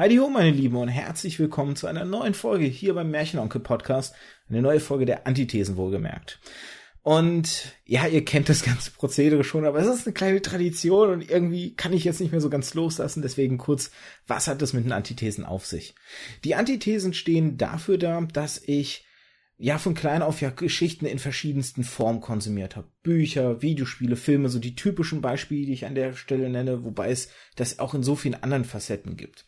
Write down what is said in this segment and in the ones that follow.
Heidi ho, meine Lieben, und herzlich willkommen zu einer neuen Folge hier beim Märchenonkel Podcast. Eine neue Folge der Antithesen wohlgemerkt. Und ja, ihr kennt das ganze Prozedere schon, aber es ist eine kleine Tradition und irgendwie kann ich jetzt nicht mehr so ganz loslassen. Deswegen kurz, was hat es mit den Antithesen auf sich? Die Antithesen stehen dafür da, dass ich ja von klein auf ja Geschichten in verschiedensten Formen konsumiert habe. Bücher, Videospiele, Filme, so die typischen Beispiele, die ich an der Stelle nenne, wobei es das auch in so vielen anderen Facetten gibt.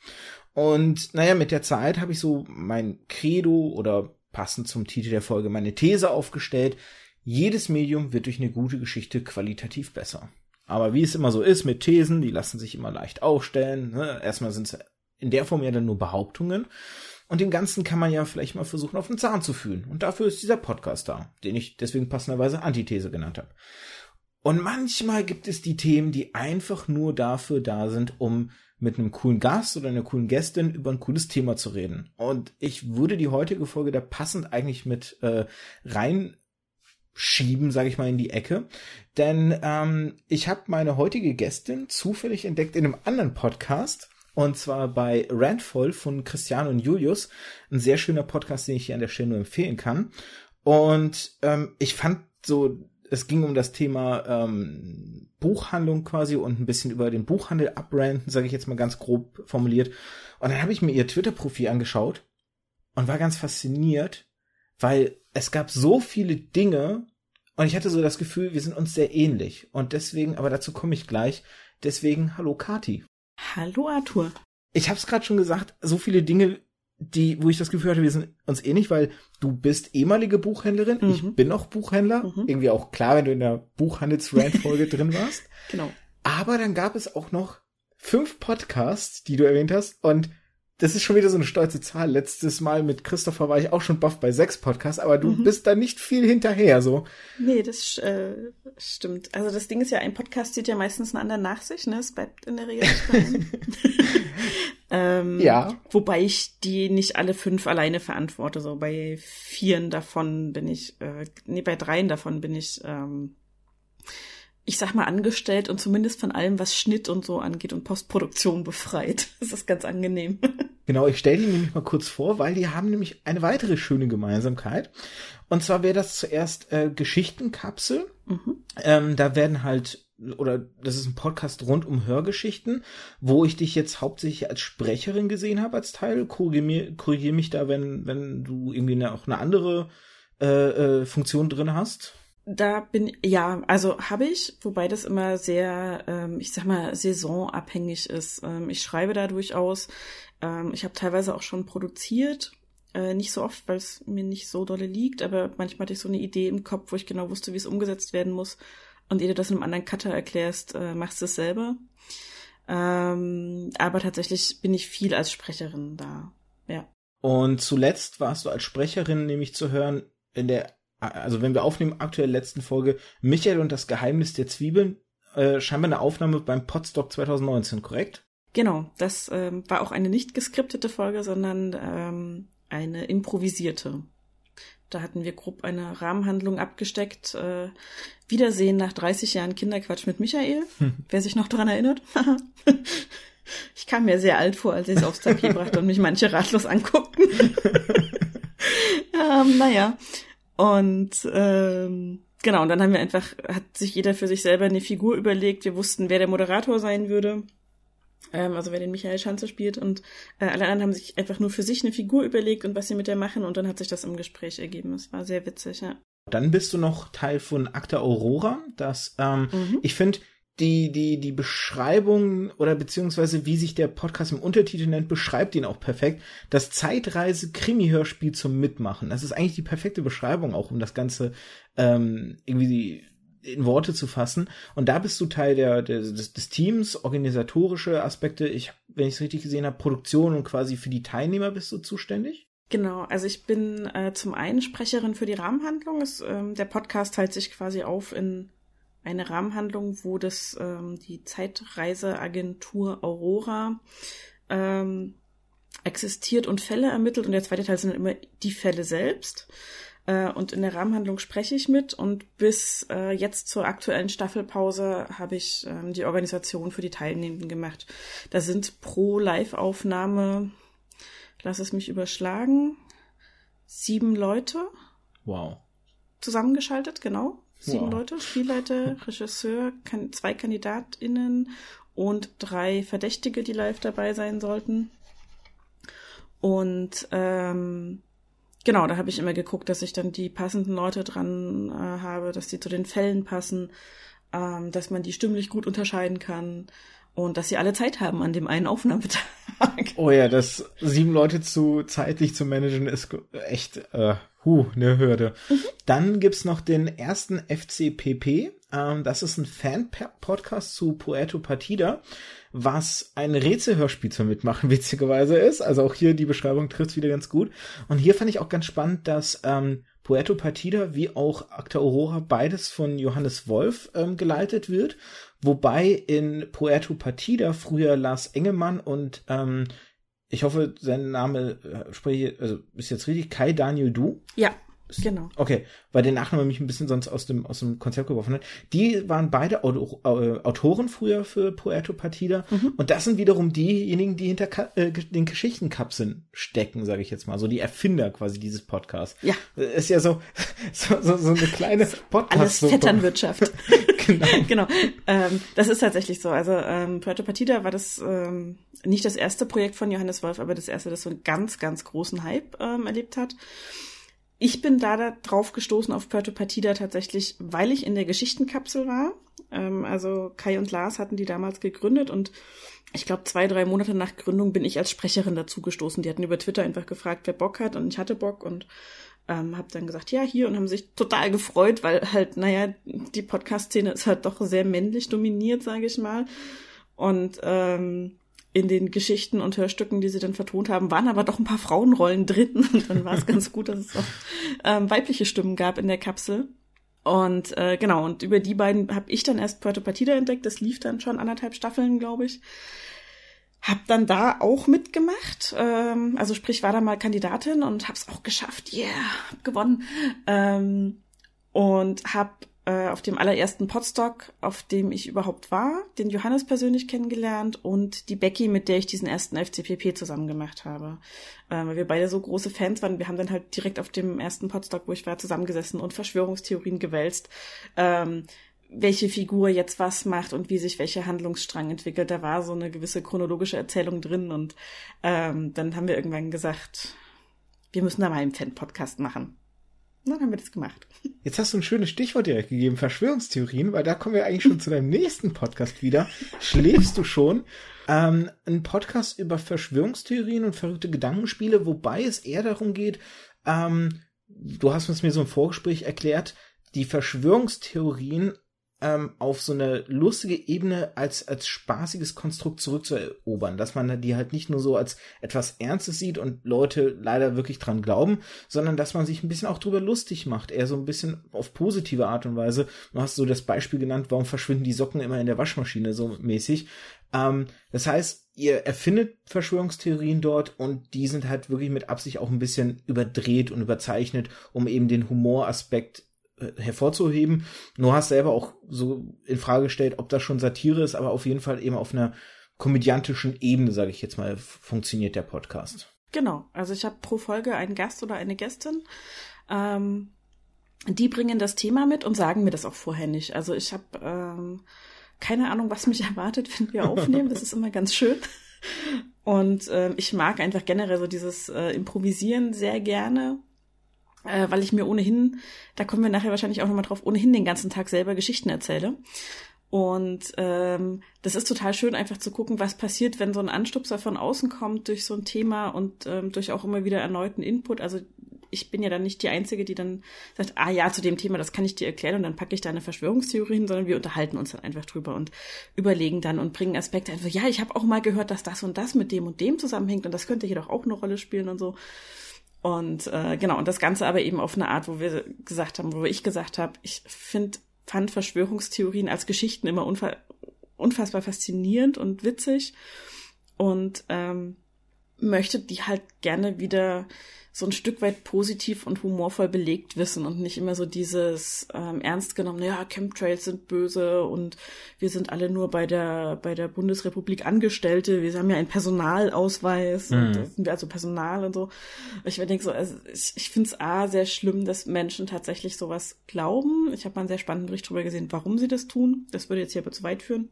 Und naja, mit der Zeit habe ich so mein Credo oder passend zum Titel der Folge meine These aufgestellt. Jedes Medium wird durch eine gute Geschichte qualitativ besser. Aber wie es immer so ist mit Thesen, die lassen sich immer leicht aufstellen. Ne? Erstmal sind es in der Form ja dann nur Behauptungen. Und dem Ganzen kann man ja vielleicht mal versuchen, auf den Zahn zu fühlen. Und dafür ist dieser Podcast da, den ich deswegen passenderweise Antithese genannt habe. Und manchmal gibt es die Themen, die einfach nur dafür da sind, um mit einem coolen Gast oder einer coolen Gästin über ein cooles Thema zu reden. Und ich würde die heutige Folge da passend eigentlich mit äh, rein schieben, sage ich mal, in die Ecke. Denn ähm, ich habe meine heutige Gästin zufällig entdeckt in einem anderen Podcast. Und zwar bei Randvoll von Christian und Julius. Ein sehr schöner Podcast, den ich hier an der Stelle nur empfehlen kann. Und ähm, ich fand so es ging um das Thema ähm, Buchhandlung quasi und ein bisschen über den Buchhandel abbranden, sage ich jetzt mal ganz grob formuliert. Und dann habe ich mir ihr Twitter-Profil angeschaut und war ganz fasziniert, weil es gab so viele Dinge und ich hatte so das Gefühl, wir sind uns sehr ähnlich. Und deswegen, aber dazu komme ich gleich. Deswegen, hallo Kati. Hallo Arthur. Ich habe es gerade schon gesagt, so viele Dinge, die, wo ich das Gefühl hatte, wir sind uns ähnlich, weil du bist ehemalige Buchhändlerin, mhm. ich bin auch Buchhändler. Mhm. Irgendwie auch klar, wenn du in der Buchhandelsrand-Folge drin warst. Genau. Aber dann gab es auch noch fünf Podcasts, die du erwähnt hast und das ist schon wieder so eine stolze Zahl. Letztes Mal mit Christopher war ich auch schon buff bei sechs Podcasts, aber du mhm. bist da nicht viel hinterher, so. Nee, das äh, stimmt. Also das Ding ist ja, ein Podcast zieht ja meistens einen anderen nach sich, ne? Es bleibt in der Regel nicht ähm, Ja. Wobei ich die nicht alle fünf alleine verantworte. So bei vieren davon bin ich, äh, nee, bei dreien davon bin ich ähm, ich sag mal, angestellt und zumindest von allem, was Schnitt und so angeht und Postproduktion befreit. Das ist ganz angenehm. Genau, ich stelle die nämlich mal kurz vor, weil die haben nämlich eine weitere schöne Gemeinsamkeit. Und zwar wäre das zuerst äh, Geschichtenkapsel. Mhm. Ähm, da werden halt, oder das ist ein Podcast rund um Hörgeschichten, wo ich dich jetzt hauptsächlich als Sprecherin gesehen habe als Teil. Korrigier, korrigier mich da, wenn, wenn du irgendwie auch eine andere äh, äh, Funktion drin hast. Da bin ja, also habe ich, wobei das immer sehr, ähm, ich sag mal, saisonabhängig ist. Ähm, ich schreibe da durchaus. Ähm, ich habe teilweise auch schon produziert, äh, nicht so oft, weil es mir nicht so dolle liegt, aber manchmal hatte ich so eine Idee im Kopf, wo ich genau wusste, wie es umgesetzt werden muss. Und ehe du das einem anderen Cutter erklärst, äh, machst du es selber. Ähm, aber tatsächlich bin ich viel als Sprecherin da. Ja. Und zuletzt warst du als Sprecherin nämlich zu hören in der also wenn wir aufnehmen, aktuell letzten Folge, Michael und das Geheimnis der Zwiebeln, äh, scheinbar eine Aufnahme beim Podstock 2019, korrekt? Genau, das ähm, war auch eine nicht geskriptete Folge, sondern ähm, eine improvisierte. Da hatten wir grob eine Rahmenhandlung abgesteckt. Äh, Wiedersehen nach 30 Jahren Kinderquatsch mit Michael. Hm. Wer sich noch daran erinnert. ich kam mir sehr alt vor, als ich es aufs Tapet brachte und mich manche ratlos anguckten. ähm, naja, und ähm, genau, und dann haben wir einfach, hat sich jeder für sich selber eine Figur überlegt. Wir wussten, wer der Moderator sein würde. Ähm, also wer den Michael Schanze spielt. Und äh, alle anderen haben sich einfach nur für sich eine Figur überlegt und was sie mit der machen. Und dann hat sich das im Gespräch ergeben. Es war sehr witzig, ja. Dann bist du noch Teil von Akta Aurora. Das, ähm, mhm. ich finde, die, die, die Beschreibung oder beziehungsweise wie sich der Podcast im Untertitel nennt, beschreibt ihn auch perfekt. Das Zeitreise-Krimi-Hörspiel zum Mitmachen. Das ist eigentlich die perfekte Beschreibung auch, um das Ganze ähm, irgendwie in Worte zu fassen. Und da bist du Teil der, der des, des Teams, organisatorische Aspekte. Ich, wenn ich es richtig gesehen habe, Produktion und quasi für die Teilnehmer bist du zuständig. Genau, also ich bin äh, zum einen Sprecherin für die Rahmenhandlung. Es, ähm, der Podcast teilt sich quasi auf in eine Rahmenhandlung, wo das ähm, die Zeitreiseagentur Aurora ähm, existiert und Fälle ermittelt und der zweite Teil sind immer die Fälle selbst. Äh, und in der Rahmenhandlung spreche ich mit. Und bis äh, jetzt zur aktuellen Staffelpause habe ich ähm, die Organisation für die Teilnehmenden gemacht. Da sind pro Live-Aufnahme, lass es mich überschlagen, sieben Leute. Wow. Zusammengeschaltet, genau. Sieben Wow. Leute, Spielleiter, Regisseur, kan zwei KandidatInnen und drei Verdächtige, die live dabei sein sollten. Und ähm, genau, da habe ich immer geguckt, dass ich dann die passenden Leute dran äh, habe, dass die zu den Fällen passen, ähm, dass man die stimmlich gut unterscheiden kann und dass sie alle Zeit haben an dem einen Aufnahmetag. Oh ja, das sieben Leute zu zeitlich zu managen ist echt äh, hu, eine Hürde. Dann gibt's noch den ersten FCPP. Ähm, das ist ein Fan-Podcast zu Puerto Partida, was ein Rätselhörspiel zum Mitmachen witzigerweise ist. Also auch hier die Beschreibung trifft wieder ganz gut. Und hier fand ich auch ganz spannend, dass ähm, Puerto Partida wie auch Acta Aurora beides von Johannes Wolf ähm, geleitet wird. Wobei in Puerto Partida früher Lars Engemann und ähm, ich hoffe, sein Name äh, spreche, also ist jetzt richtig, Kai Daniel Du. ja, genau. Okay, weil der Nachname mich ein bisschen sonst aus dem, aus dem Konzept geworfen hat. Die waren beide äh, Autoren früher für Puerto Partida. Und das sind wiederum diejenigen, die hinter äh, den Geschichtenkapseln stecken, sage ich jetzt mal. So die Erfinder quasi dieses Podcasts. Ja. Ist ja so, so, so, so eine kleine podcast Alles Vetternwirtschaft. genau. genau. Ähm, das ist tatsächlich so. Also ähm, Puerto Partida war das ähm, nicht das erste Projekt von Johannes Wolf, aber das erste, das so einen ganz, ganz großen Hype ähm, erlebt hat. Ich bin da, da drauf gestoßen auf Puerto Partida tatsächlich, weil ich in der Geschichtenkapsel war. Ähm, also Kai und Lars hatten die damals gegründet und ich glaube, zwei, drei Monate nach Gründung bin ich als Sprecherin dazu gestoßen. Die hatten über Twitter einfach gefragt, wer Bock hat und ich hatte Bock und ähm, habe dann gesagt, ja, hier und haben sich total gefreut, weil halt, naja, die Podcast-Szene ist halt doch sehr männlich dominiert, sage ich mal. Und ähm, in den Geschichten und Hörstücken, die sie dann vertont haben, waren aber doch ein paar Frauenrollen drin. Und dann war es ganz gut, dass es auch ähm, weibliche Stimmen gab in der Kapsel. Und äh, genau, und über die beiden habe ich dann erst Puerto Partida entdeckt. Das lief dann schon anderthalb Staffeln, glaube ich. Hab dann da auch mitgemacht, ähm, also sprich war da mal Kandidatin und hab's auch geschafft, yeah, hab gewonnen. Ähm, und hab äh, auf dem allerersten Podstock, auf dem ich überhaupt war, den Johannes persönlich kennengelernt und die Becky, mit der ich diesen ersten FCPP zusammen gemacht habe. Ähm, weil wir beide so große Fans waren. Wir haben dann halt direkt auf dem ersten Podstock, wo ich war, zusammengesessen und Verschwörungstheorien gewälzt. Ähm, welche Figur jetzt was macht und wie sich welcher Handlungsstrang entwickelt. Da war so eine gewisse chronologische Erzählung drin und ähm, dann haben wir irgendwann gesagt, wir müssen da mal einen Fan-Podcast machen. Dann haben wir das gemacht. Jetzt hast du ein schönes Stichwort direkt gegeben, Verschwörungstheorien, weil da kommen wir eigentlich schon zu deinem nächsten Podcast wieder. Schläfst du schon? Ähm, ein Podcast über Verschwörungstheorien und verrückte Gedankenspiele, wobei es eher darum geht, ähm, du hast uns mir so im Vorgespräch erklärt, die Verschwörungstheorien ähm, auf so eine lustige Ebene als, als spaßiges Konstrukt zurückzuerobern, dass man die halt nicht nur so als etwas Ernstes sieht und Leute leider wirklich dran glauben, sondern dass man sich ein bisschen auch drüber lustig macht, eher so ein bisschen auf positive Art und Weise. Du hast so das Beispiel genannt, warum verschwinden die Socken immer in der Waschmaschine so mäßig. Ähm, das heißt, ihr erfindet Verschwörungstheorien dort und die sind halt wirklich mit Absicht auch ein bisschen überdreht und überzeichnet, um eben den Humoraspekt hervorzuheben. Du hast selber auch so in Frage gestellt, ob das schon Satire ist, aber auf jeden Fall eben auf einer komödiantischen Ebene, sage ich jetzt mal, funktioniert der Podcast. Genau, also ich habe pro Folge einen Gast oder eine Gästin. Ähm, die bringen das Thema mit und sagen mir das auch vorher nicht. Also ich habe ähm, keine Ahnung, was mich erwartet, wenn wir aufnehmen. Das ist immer ganz schön. Und ähm, ich mag einfach generell so dieses äh, Improvisieren sehr gerne, äh, weil ich mir ohnehin, da kommen wir nachher wahrscheinlich auch nochmal drauf, ohnehin den ganzen Tag selber Geschichten erzähle. Und ähm, das ist total schön, einfach zu gucken, was passiert, wenn so ein Anstupser von außen kommt durch so ein Thema und ähm, durch auch immer wieder erneuten Input. Also ich bin ja dann nicht die Einzige, die dann sagt, ah ja, zu dem Thema, das kann ich dir erklären und dann packe ich da eine Verschwörungstheorie hin, sondern wir unterhalten uns dann einfach drüber und überlegen dann und bringen Aspekte einfach, ja, ich habe auch mal gehört, dass das und das mit dem und dem zusammenhängt und das könnte hier doch auch eine Rolle spielen und so. Und äh, genau, und das Ganze aber eben auf eine Art, wo wir gesagt haben, wo ich gesagt habe, ich finde, fand Verschwörungstheorien als Geschichten immer unfa unfassbar faszinierend und witzig. Und ähm, möchte die halt gerne wieder so ein Stück weit positiv und humorvoll belegt wissen und nicht immer so dieses ähm, ernst genommen, ja, Chemtrails sind böse und wir sind alle nur bei der bei der Bundesrepublik Angestellte, wir haben ja einen Personalausweis mhm. und sind wir also Personal und so. Ich denke so, also ich, ich finde es A sehr schlimm, dass Menschen tatsächlich sowas glauben. Ich habe mal einen sehr spannenden Bericht darüber gesehen, warum sie das tun. Das würde jetzt hier aber zu weit führen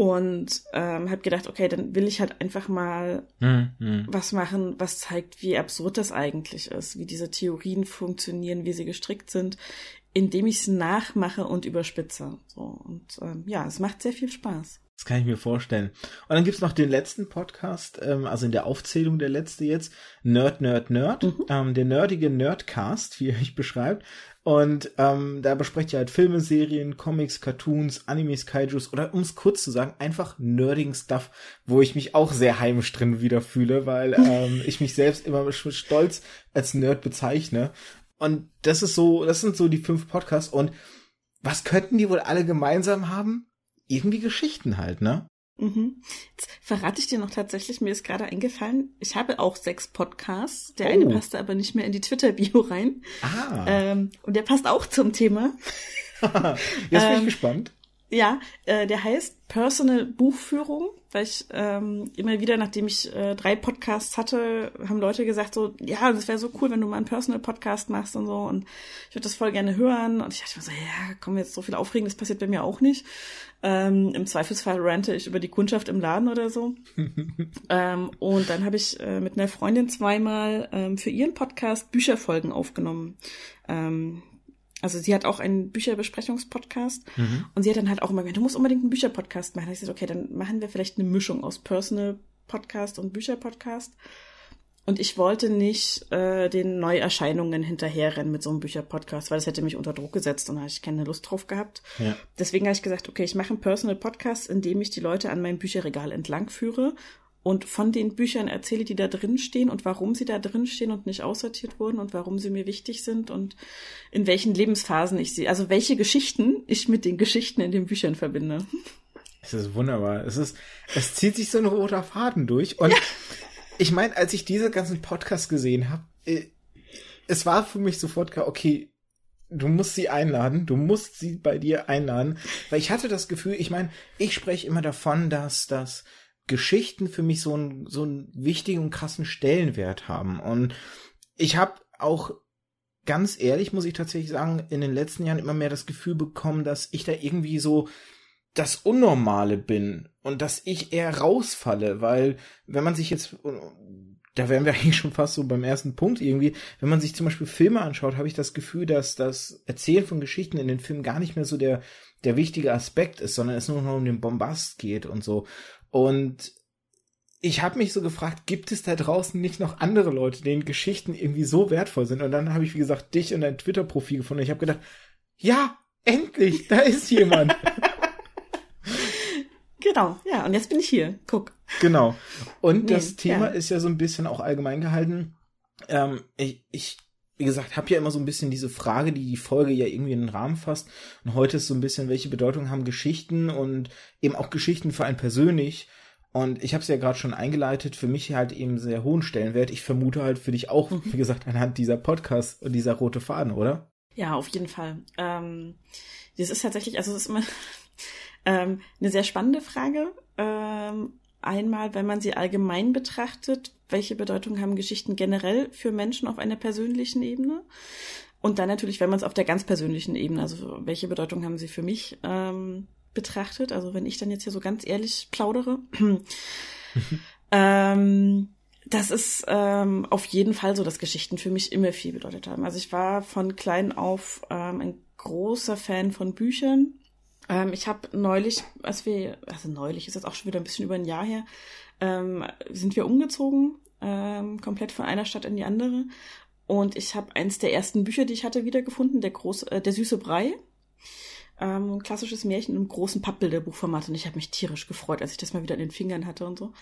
und ähm, habe gedacht, okay, dann will ich halt einfach mal mhm. was machen, was zeigt, wie absurd das eigentlich ist, wie diese Theorien funktionieren, wie sie gestrickt sind, indem ich es nachmache und überspitze. So und ähm, ja, es macht sehr viel Spaß. Das kann ich mir vorstellen. Und dann gibt's noch den letzten Podcast, ähm, also in der Aufzählung der letzte jetzt, Nerd, Nerd, Nerd, mhm. ähm, der nerdige Nerdcast, wie er euch beschreibt. Und ähm, da besprecht ihr halt Filme, Serien, Comics, Cartoons, Animes, Kaijus oder um es kurz zu sagen, einfach nerdigen Stuff, wo ich mich auch sehr heimisch drin wiederfühle, weil ähm, ich mich selbst immer stolz als Nerd bezeichne. Und das ist so, das sind so die fünf Podcasts. Und was könnten die wohl alle gemeinsam haben? Irgendwie Geschichten halt, ne? Mhm. Jetzt verrate ich dir noch tatsächlich, mir ist gerade eingefallen, ich habe auch sechs Podcasts. Der oh. eine passte aber nicht mehr in die Twitter-Bio rein. Ah. Ähm, und der passt auch zum Thema. Jetzt bin ich ähm, gespannt. Ja, äh, der heißt Personal Buchführung, weil ich ähm, immer wieder, nachdem ich äh, drei Podcasts hatte, haben Leute gesagt so, ja, das wäre so cool, wenn du mal einen Personal Podcast machst und so und ich würde das voll gerne hören und ich dachte mir so, ja, komm jetzt so viel aufregen, das passiert bei mir auch nicht. Ähm, Im Zweifelsfall rante ich über die Kundschaft im Laden oder so. ähm, und dann habe ich äh, mit einer Freundin zweimal ähm, für ihren Podcast Bücherfolgen aufgenommen. Ähm, also sie hat auch einen Bücherbesprechungspodcast mhm. und sie hat dann halt auch immer gesagt, du musst unbedingt einen Bücherpodcast machen. Da ich gesagt, okay, dann machen wir vielleicht eine Mischung aus Personal Podcast und Bücherpodcast. Und ich wollte nicht äh, den Neuerscheinungen hinterherrennen mit so einem Bücherpodcast, weil das hätte mich unter Druck gesetzt und da habe ich keine Lust drauf gehabt. Ja. Deswegen habe ich gesagt, okay, ich mache einen Personal Podcast, in dem ich die Leute an meinem Bücherregal entlang führe und von den Büchern erzähle, die da drin stehen und warum sie da drin stehen und nicht aussortiert wurden und warum sie mir wichtig sind und in welchen Lebensphasen ich sie, also welche Geschichten ich mit den Geschichten in den Büchern verbinde. Es ist wunderbar. Es ist, es zieht sich so ein roter Faden durch und ja. ich meine, als ich diese ganzen Podcasts gesehen habe, äh, es war für mich sofort klar, okay, du musst sie einladen, du musst sie bei dir einladen, weil ich hatte das Gefühl, ich meine, ich spreche immer davon, dass das Geschichten für mich so einen so einen wichtigen und krassen Stellenwert haben. Und ich habe auch ganz ehrlich, muss ich tatsächlich sagen, in den letzten Jahren immer mehr das Gefühl bekommen, dass ich da irgendwie so das Unnormale bin und dass ich eher rausfalle, weil wenn man sich jetzt, da wären wir eigentlich schon fast so beim ersten Punkt irgendwie, wenn man sich zum Beispiel Filme anschaut, habe ich das Gefühl, dass das Erzählen von Geschichten in den Filmen gar nicht mehr so der, der wichtige Aspekt ist, sondern es nur noch um den Bombast geht und so. Und ich habe mich so gefragt, gibt es da draußen nicht noch andere Leute, denen Geschichten irgendwie so wertvoll sind? Und dann habe ich, wie gesagt, dich und dein Twitter-Profil gefunden. Ich habe gedacht, ja, endlich, da ist jemand. genau, ja, und jetzt bin ich hier. Guck. Genau. Und nee, das Thema ja. ist ja so ein bisschen auch allgemein gehalten. Ähm, ich, ich, wie gesagt, habe ja immer so ein bisschen diese Frage, die die Folge ja irgendwie in den Rahmen fasst. Und heute ist so ein bisschen, welche Bedeutung haben Geschichten und eben auch Geschichten für einen persönlich. Und ich habe es ja gerade schon eingeleitet, für mich halt eben sehr hohen Stellenwert. Ich vermute halt für dich auch, mhm. wie gesagt, anhand dieser Podcasts und dieser rote Faden, oder? Ja, auf jeden Fall. Ähm, das ist tatsächlich, also es ist immer ähm, eine sehr spannende Frage. Ähm, einmal, wenn man sie allgemein betrachtet, welche Bedeutung haben Geschichten generell für Menschen auf einer persönlichen Ebene? Und dann natürlich, wenn man es auf der ganz persönlichen Ebene, also welche Bedeutung haben sie für mich ähm, betrachtet? Also wenn ich dann jetzt hier so ganz ehrlich plaudere. ähm, das ist ähm, auf jeden Fall so, dass Geschichten für mich immer viel bedeutet haben. Also ich war von klein auf ähm, ein großer Fan von Büchern. Ähm, ich habe neulich, als wir, also neulich ist jetzt auch schon wieder ein bisschen über ein Jahr her, ähm, sind wir umgezogen, ähm, komplett von einer Stadt in die andere. Und ich habe eins der ersten Bücher, die ich hatte, wiedergefunden, der große, äh, der süße Brei. Ähm, klassisches Märchen im großen Pappbilderbuchformat. Und ich habe mich tierisch gefreut, als ich das mal wieder in den Fingern hatte und so.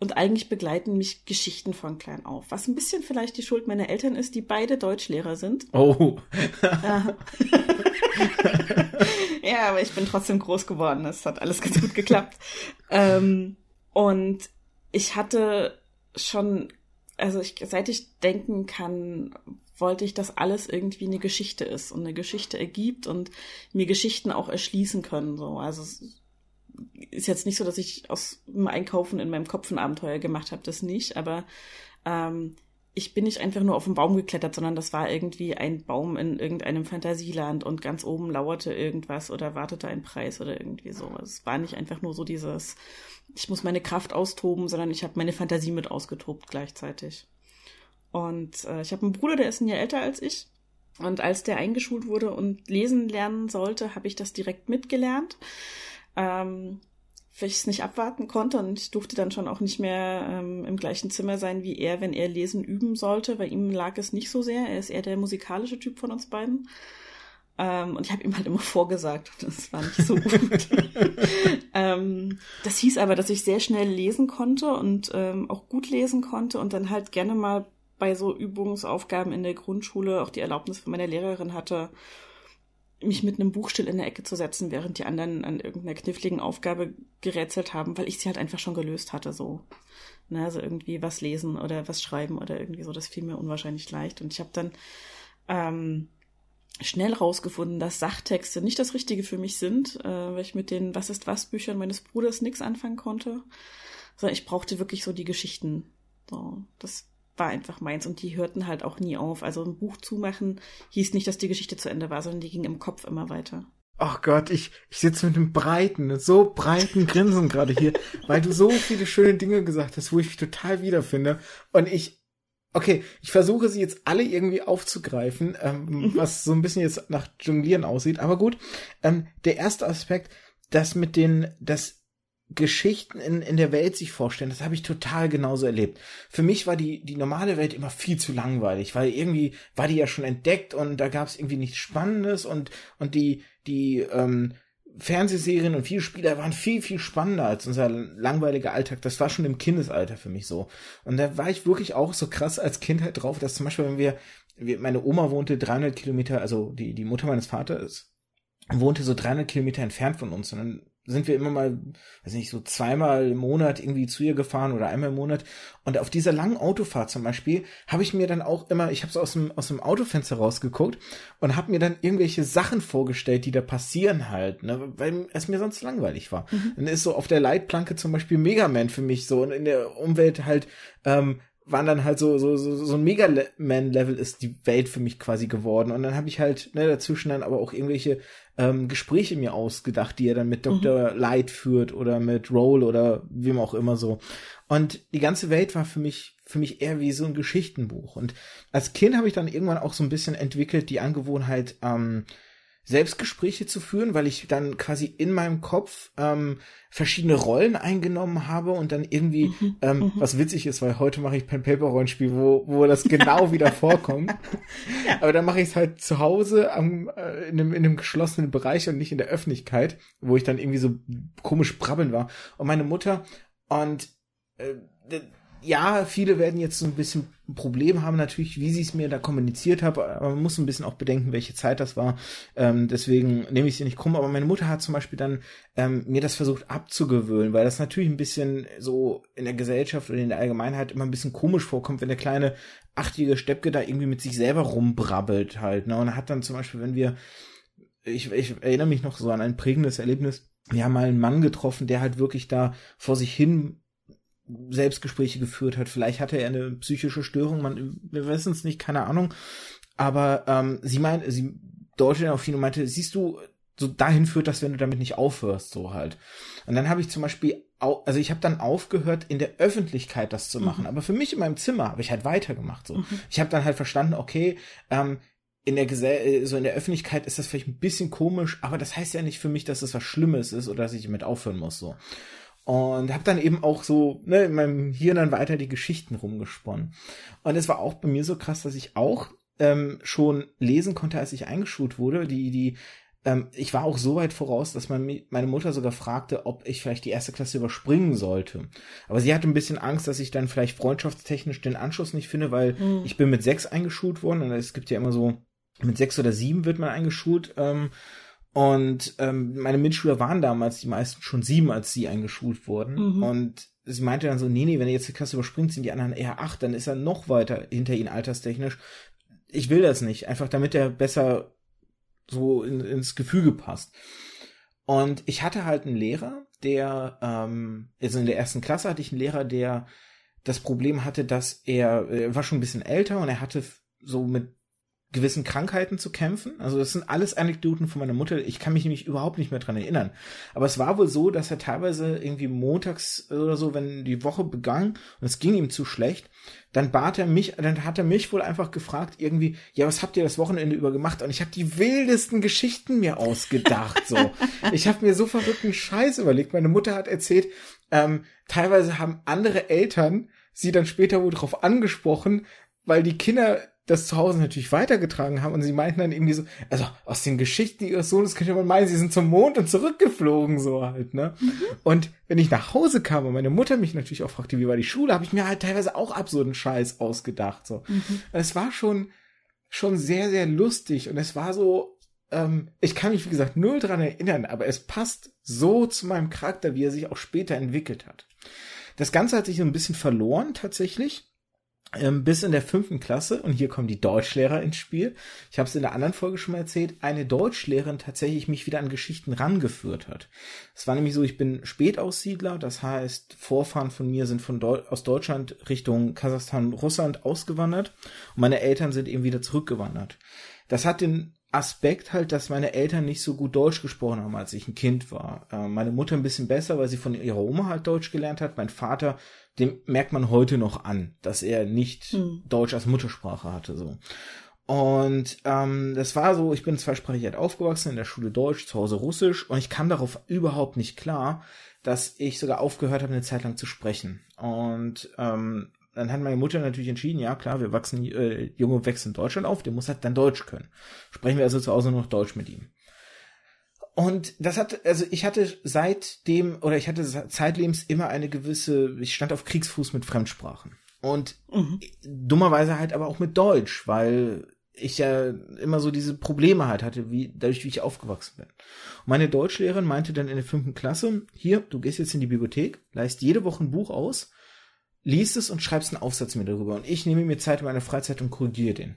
Und eigentlich begleiten mich Geschichten von klein auf. Was ein bisschen vielleicht die Schuld meiner Eltern ist, die beide Deutschlehrer sind. Oh. ja, aber ich bin trotzdem groß geworden. Das hat alles ganz gut geklappt. ähm, und ich hatte schon, also ich, seit ich denken kann, wollte ich, dass alles irgendwie eine Geschichte ist und eine Geschichte ergibt und mir Geschichten auch erschließen können. So. Also es ist jetzt nicht so, dass ich aus dem Einkaufen in meinem Kopf ein Abenteuer gemacht habe, das nicht, aber ähm, ich bin nicht einfach nur auf den Baum geklettert, sondern das war irgendwie ein Baum in irgendeinem Fantasieland und ganz oben lauerte irgendwas oder wartete ein Preis oder irgendwie so. Es war nicht einfach nur so dieses, ich muss meine Kraft austoben, sondern ich habe meine Fantasie mit ausgetobt gleichzeitig. Und äh, ich habe einen Bruder, der ist ein Jahr älter als ich. Und als der eingeschult wurde und lesen lernen sollte, habe ich das direkt mitgelernt. Ähm, weil ich es nicht abwarten konnte und ich durfte dann schon auch nicht mehr ähm, im gleichen Zimmer sein wie er, wenn er lesen üben sollte. Bei ihm lag es nicht so sehr. Er ist eher der musikalische Typ von uns beiden. Ähm, und ich habe ihm halt immer vorgesagt. Das war nicht so gut. ähm, das hieß aber, dass ich sehr schnell lesen konnte und ähm, auch gut lesen konnte und dann halt gerne mal bei so Übungsaufgaben in der Grundschule auch die Erlaubnis von meiner Lehrerin hatte, mich mit einem Buch still in der Ecke zu setzen, während die anderen an irgendeiner kniffligen Aufgabe gerätselt haben, weil ich sie halt einfach schon gelöst hatte, so. Ne, also irgendwie was lesen oder was schreiben oder irgendwie so, das fiel mir unwahrscheinlich leicht. Und ich habe dann ähm, schnell rausgefunden, dass Sachtexte nicht das Richtige für mich sind, äh, weil ich mit den Was ist was Büchern meines Bruders nichts anfangen konnte. Sondern ich brauchte wirklich so die Geschichten. So, das war einfach meins und die hörten halt auch nie auf. Also ein Buch zumachen hieß nicht, dass die Geschichte zu Ende war, sondern die ging im Kopf immer weiter. Ach Gott, ich, ich sitze mit einem breiten, so breiten Grinsen gerade hier, weil du so viele schöne Dinge gesagt hast, wo ich mich total wiederfinde. Und ich, okay, ich versuche sie jetzt alle irgendwie aufzugreifen, ähm, mhm. was so ein bisschen jetzt nach Jonglieren aussieht. Aber gut, ähm, der erste Aspekt, das mit den, das Geschichten in, in der Welt sich vorstellen, das habe ich total genauso erlebt. Für mich war die, die normale Welt immer viel zu langweilig, weil irgendwie war die ja schon entdeckt und da gab es irgendwie nichts Spannendes und, und die, die ähm, Fernsehserien und Videospiele waren viel, viel spannender als unser langweiliger Alltag. Das war schon im Kindesalter für mich so. Und da war ich wirklich auch so krass als Kind halt drauf, dass zum Beispiel, wenn wir, wir meine Oma wohnte 300 Kilometer, also die, die Mutter meines Vaters wohnte so 300 Kilometer entfernt von uns. Und dann sind wir immer mal, weiß nicht, so zweimal im Monat irgendwie zu ihr gefahren oder einmal im Monat. Und auf dieser langen Autofahrt zum Beispiel habe ich mir dann auch immer, ich habe so aus dem, aus dem Autofenster rausgeguckt und habe mir dann irgendwelche Sachen vorgestellt, die da passieren halt, ne, weil es mir sonst langweilig war. Mhm. Dann ist so auf der Leitplanke zum Beispiel Mega Man für mich so und in der Umwelt halt ähm, waren dann halt so so so, so ein Mega Man Level ist die Welt für mich quasi geworden und dann habe ich halt ne dazwischen dann aber auch irgendwelche ähm, Gespräche mir ausgedacht, die er dann mit Dr. Mhm. Light führt oder mit Roll oder wem auch immer so. Und die ganze Welt war für mich für mich eher wie so ein Geschichtenbuch. Und als Kind habe ich dann irgendwann auch so ein bisschen entwickelt die Angewohnheit, ähm, Selbstgespräche zu führen, weil ich dann quasi in meinem Kopf ähm, verschiedene Rollen eingenommen habe und dann irgendwie, mhm, ähm, mhm. was witzig ist, weil heute mache ich Pen-Paper-Rollenspiel, wo, wo das genau wieder vorkommt. ja. Aber dann mache ich es halt zu Hause am, äh, in, einem, in einem geschlossenen Bereich und nicht in der Öffentlichkeit, wo ich dann irgendwie so komisch brabbeln war. Und meine Mutter und äh, ja, viele werden jetzt so ein bisschen ein Problem haben, natürlich, wie sie es mir da kommuniziert haben, aber man muss ein bisschen auch bedenken, welche Zeit das war. Ähm, deswegen nehme ich sie nicht krumm. Aber meine Mutter hat zum Beispiel dann ähm, mir das versucht abzugewöhnen, weil das natürlich ein bisschen so in der Gesellschaft oder in der Allgemeinheit immer ein bisschen komisch vorkommt, wenn der kleine achtjährige Steppke da irgendwie mit sich selber rumbrabbelt halt. Ne? Und hat dann zum Beispiel, wenn wir, ich, ich erinnere mich noch so an ein prägendes Erlebnis, wir haben mal einen Mann getroffen, der halt wirklich da vor sich hin Selbstgespräche geführt hat. Vielleicht hatte er eine psychische Störung, man, wir wissen es nicht, keine Ahnung. Aber ähm, sie meint, sie deutete auf ihn und meinte, siehst du, so dahin führt das, wenn du damit nicht aufhörst, so halt. Und dann habe ich zum Beispiel, also ich habe dann aufgehört, in der Öffentlichkeit das zu machen. Mhm. Aber für mich in meinem Zimmer habe ich halt weitergemacht. So, mhm. ich habe dann halt verstanden, okay, ähm, in der Gesell so in der Öffentlichkeit ist das vielleicht ein bisschen komisch, aber das heißt ja nicht für mich, dass es das was Schlimmes ist oder dass ich damit aufhören muss. So. Und habe dann eben auch so ne, in meinem Hirn dann weiter die Geschichten rumgesponnen. Und es war auch bei mir so krass, dass ich auch ähm, schon lesen konnte, als ich eingeschult wurde. Die, die, ähm, ich war auch so weit voraus, dass man, meine Mutter sogar fragte, ob ich vielleicht die erste Klasse überspringen sollte. Aber sie hatte ein bisschen Angst, dass ich dann vielleicht freundschaftstechnisch den Anschluss nicht finde, weil mhm. ich bin mit sechs eingeschult worden und es gibt ja immer so, mit sechs oder sieben wird man eingeschult. Ähm, und ähm, meine Mitschüler waren damals die meisten schon sieben, als sie eingeschult wurden. Mhm. Und sie meinte dann so, nee, nee, wenn er jetzt die Klasse überspringt, sind die anderen eher acht, dann ist er noch weiter hinter ihnen alterstechnisch. Ich will das nicht, einfach damit er besser so in, ins Gefüge passt. Und ich hatte halt einen Lehrer, der, ähm, also in der ersten Klasse hatte ich einen Lehrer, der das Problem hatte, dass er, er war schon ein bisschen älter und er hatte so mit gewissen Krankheiten zu kämpfen. Also das sind alles Anekdoten von meiner Mutter. Ich kann mich nämlich überhaupt nicht mehr dran erinnern. Aber es war wohl so, dass er teilweise irgendwie montags oder so, wenn die Woche begann und es ging ihm zu schlecht, dann bat er mich, dann hat er mich wohl einfach gefragt irgendwie, ja, was habt ihr das Wochenende über gemacht? Und ich habe die wildesten Geschichten mir ausgedacht. So, ich habe mir so verrückten Scheiß überlegt. Meine Mutter hat erzählt, ähm, teilweise haben andere Eltern sie dann später wohl darauf angesprochen, weil die Kinder das zu Hause natürlich weitergetragen haben und sie meinten dann irgendwie so, also aus den Geschichten ihres Sohnes könnte man meinen, sie sind zum Mond und zurückgeflogen, so halt, ne? Mhm. Und wenn ich nach Hause kam und meine Mutter mich natürlich auch fragte, wie war die Schule, habe ich mir halt teilweise auch absurden Scheiß ausgedacht, so. Mhm. Es war schon, schon sehr, sehr lustig und es war so, ähm, ich kann mich, wie gesagt, null dran erinnern, aber es passt so zu meinem Charakter, wie er sich auch später entwickelt hat. Das Ganze hat sich so ein bisschen verloren, tatsächlich ähm, bis in der fünften Klasse, und hier kommen die Deutschlehrer ins Spiel. Ich habe es in der anderen Folge schon mal erzählt, eine Deutschlehrerin tatsächlich mich wieder an Geschichten rangeführt hat. Es war nämlich so, ich bin Spätaussiedler, das heißt, Vorfahren von mir sind von Deu aus Deutschland Richtung Kasachstan, Russland ausgewandert und meine Eltern sind eben wieder zurückgewandert. Das hat den Aspekt halt, dass meine Eltern nicht so gut Deutsch gesprochen haben, als ich ein Kind war. Äh, meine Mutter ein bisschen besser, weil sie von ihrer Oma halt Deutsch gelernt hat. Mein Vater dem merkt man heute noch an, dass er nicht hm. Deutsch als Muttersprache hatte. so. Und ähm, das war so, ich bin zweisprachig halt aufgewachsen, in der Schule Deutsch, zu Hause Russisch und ich kam darauf überhaupt nicht klar, dass ich sogar aufgehört habe, eine Zeit lang zu sprechen. Und ähm, dann hat meine Mutter natürlich entschieden, ja klar, wir wachsen, äh, Junge wächst in Deutschland auf, der muss halt dann Deutsch können. Sprechen wir also zu Hause noch Deutsch mit ihm. Und das hat, also ich hatte seitdem, oder ich hatte zeitlebens immer eine gewisse, ich stand auf Kriegsfuß mit Fremdsprachen. Und mhm. dummerweise halt aber auch mit Deutsch, weil ich ja immer so diese Probleme halt hatte, wie, dadurch, wie ich aufgewachsen bin. Und meine Deutschlehrerin meinte dann in der fünften Klasse, hier, du gehst jetzt in die Bibliothek, leist jede Woche ein Buch aus, liest es und schreibst einen Aufsatz mir darüber. Und ich nehme mir Zeit in meiner Freizeit und korrigiere den.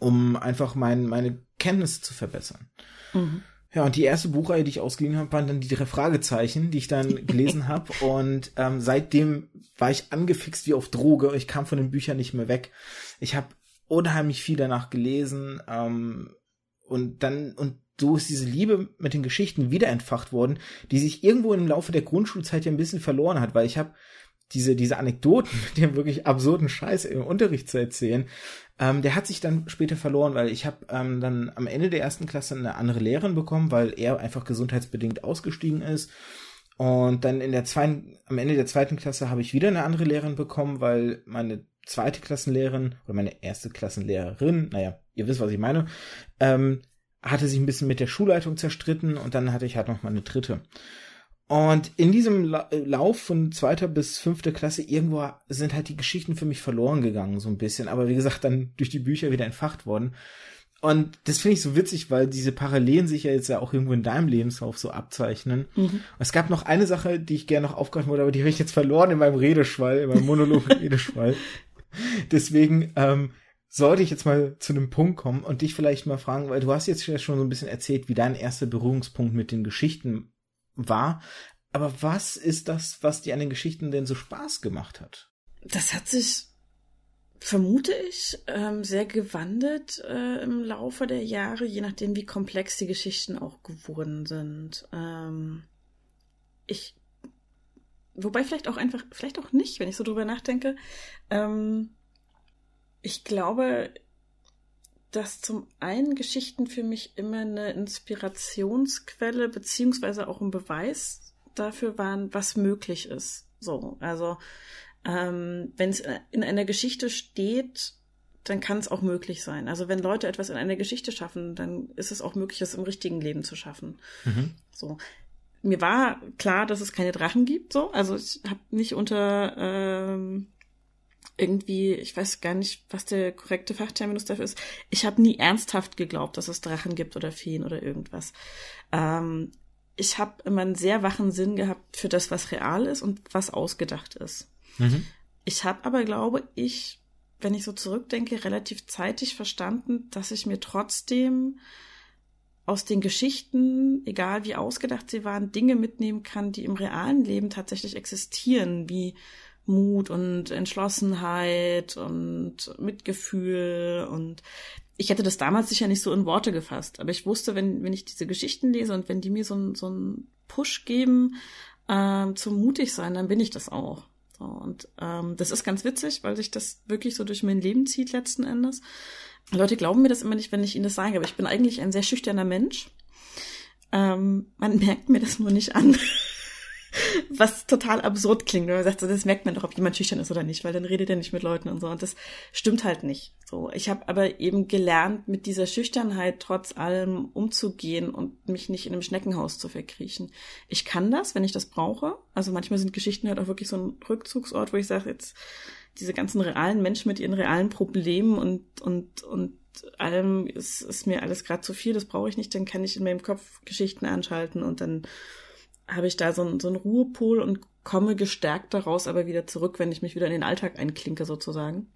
Um einfach mein, meine Kenntnisse zu verbessern. Mhm. Ja, und die erste Buchreihe, die ich ausgeliehen habe, waren dann die drei Fragezeichen, die ich dann gelesen habe. Und ähm, seitdem war ich angefixt wie auf Droge. Ich kam von den Büchern nicht mehr weg. Ich habe unheimlich viel danach gelesen. Ähm, und dann, und so ist diese Liebe mit den Geschichten wieder entfacht worden, die sich irgendwo im Laufe der Grundschulzeit ja ein bisschen verloren hat, weil ich habe diese, diese Anekdoten mit dem wirklich absurden Scheiß im Unterricht zu erzählen, ähm, der hat sich dann später verloren, weil ich habe ähm, dann am Ende der ersten Klasse eine andere Lehrerin bekommen, weil er einfach gesundheitsbedingt ausgestiegen ist. Und dann in der zweiten, am Ende der zweiten Klasse habe ich wieder eine andere Lehrerin bekommen, weil meine zweite Klassenlehrerin oder meine erste Klassenlehrerin, naja, ihr wisst, was ich meine, ähm, hatte sich ein bisschen mit der Schulleitung zerstritten und dann hatte ich halt noch mal eine dritte. Und in diesem La Lauf von zweiter bis fünfter Klasse irgendwo sind halt die Geschichten für mich verloren gegangen, so ein bisschen. Aber wie gesagt, dann durch die Bücher wieder entfacht worden. Und das finde ich so witzig, weil diese Parallelen sich ja jetzt ja auch irgendwo in deinem Lebenslauf so abzeichnen. Mhm. Es gab noch eine Sache, die ich gerne noch aufgreifen wollte, aber die habe ich jetzt verloren in meinem Redeschwall, in meinem Monolog-Redeschwall. Deswegen ähm, sollte ich jetzt mal zu einem Punkt kommen und dich vielleicht mal fragen, weil du hast jetzt schon so ein bisschen erzählt, wie dein erster Berührungspunkt mit den Geschichten war. Aber was ist das, was dir an den Geschichten denn so Spaß gemacht hat? Das hat sich, vermute ich, ähm, sehr gewandelt äh, im Laufe der Jahre, je nachdem, wie komplex die Geschichten auch geworden sind. Ähm, ich, wobei vielleicht auch einfach, vielleicht auch nicht, wenn ich so drüber nachdenke. Ähm, ich glaube, dass zum einen Geschichten für mich immer eine Inspirationsquelle beziehungsweise auch ein Beweis dafür waren, was möglich ist. So, also ähm, wenn es in einer Geschichte steht, dann kann es auch möglich sein. Also wenn Leute etwas in einer Geschichte schaffen, dann ist es auch möglich, es im richtigen Leben zu schaffen. Mhm. So. Mir war klar, dass es keine Drachen gibt, so. Also ich habe nicht unter ähm, irgendwie, ich weiß gar nicht, was der korrekte Fachterminus dafür ist. Ich habe nie ernsthaft geglaubt, dass es Drachen gibt oder Feen oder irgendwas. Ähm, ich habe immer einen sehr wachen Sinn gehabt für das, was real ist und was ausgedacht ist. Mhm. Ich habe aber, glaube ich, wenn ich so zurückdenke, relativ zeitig verstanden, dass ich mir trotzdem aus den Geschichten, egal wie ausgedacht sie waren, Dinge mitnehmen kann, die im realen Leben tatsächlich existieren, wie Mut und Entschlossenheit und Mitgefühl und ich hätte das damals sicher nicht so in Worte gefasst, aber ich wusste, wenn, wenn ich diese Geschichten lese und wenn die mir so, so einen Push geben äh, zum mutig sein, dann bin ich das auch. So, und ähm, das ist ganz witzig, weil sich das wirklich so durch mein Leben zieht letzten Endes. Leute glauben mir das immer nicht, wenn ich ihnen das sage, aber ich bin eigentlich ein sehr schüchterner Mensch. Ähm, man merkt mir das nur nicht an. Was total absurd klingt, wenn man sagt, so, das merkt man doch, ob jemand schüchtern ist oder nicht, weil dann redet er nicht mit Leuten und so. Und das stimmt halt nicht. So, ich habe aber eben gelernt, mit dieser Schüchternheit trotz allem umzugehen und mich nicht in einem Schneckenhaus zu verkriechen. Ich kann das, wenn ich das brauche. Also manchmal sind Geschichten halt auch wirklich so ein Rückzugsort, wo ich sage, jetzt diese ganzen realen Menschen mit ihren realen Problemen und, und, und allem ist, ist mir alles gerade zu viel, das brauche ich nicht, dann kann ich in meinem Kopf Geschichten anschalten und dann habe ich da so, ein, so einen Ruhepol und komme gestärkt daraus aber wieder zurück, wenn ich mich wieder in den Alltag einklinke sozusagen.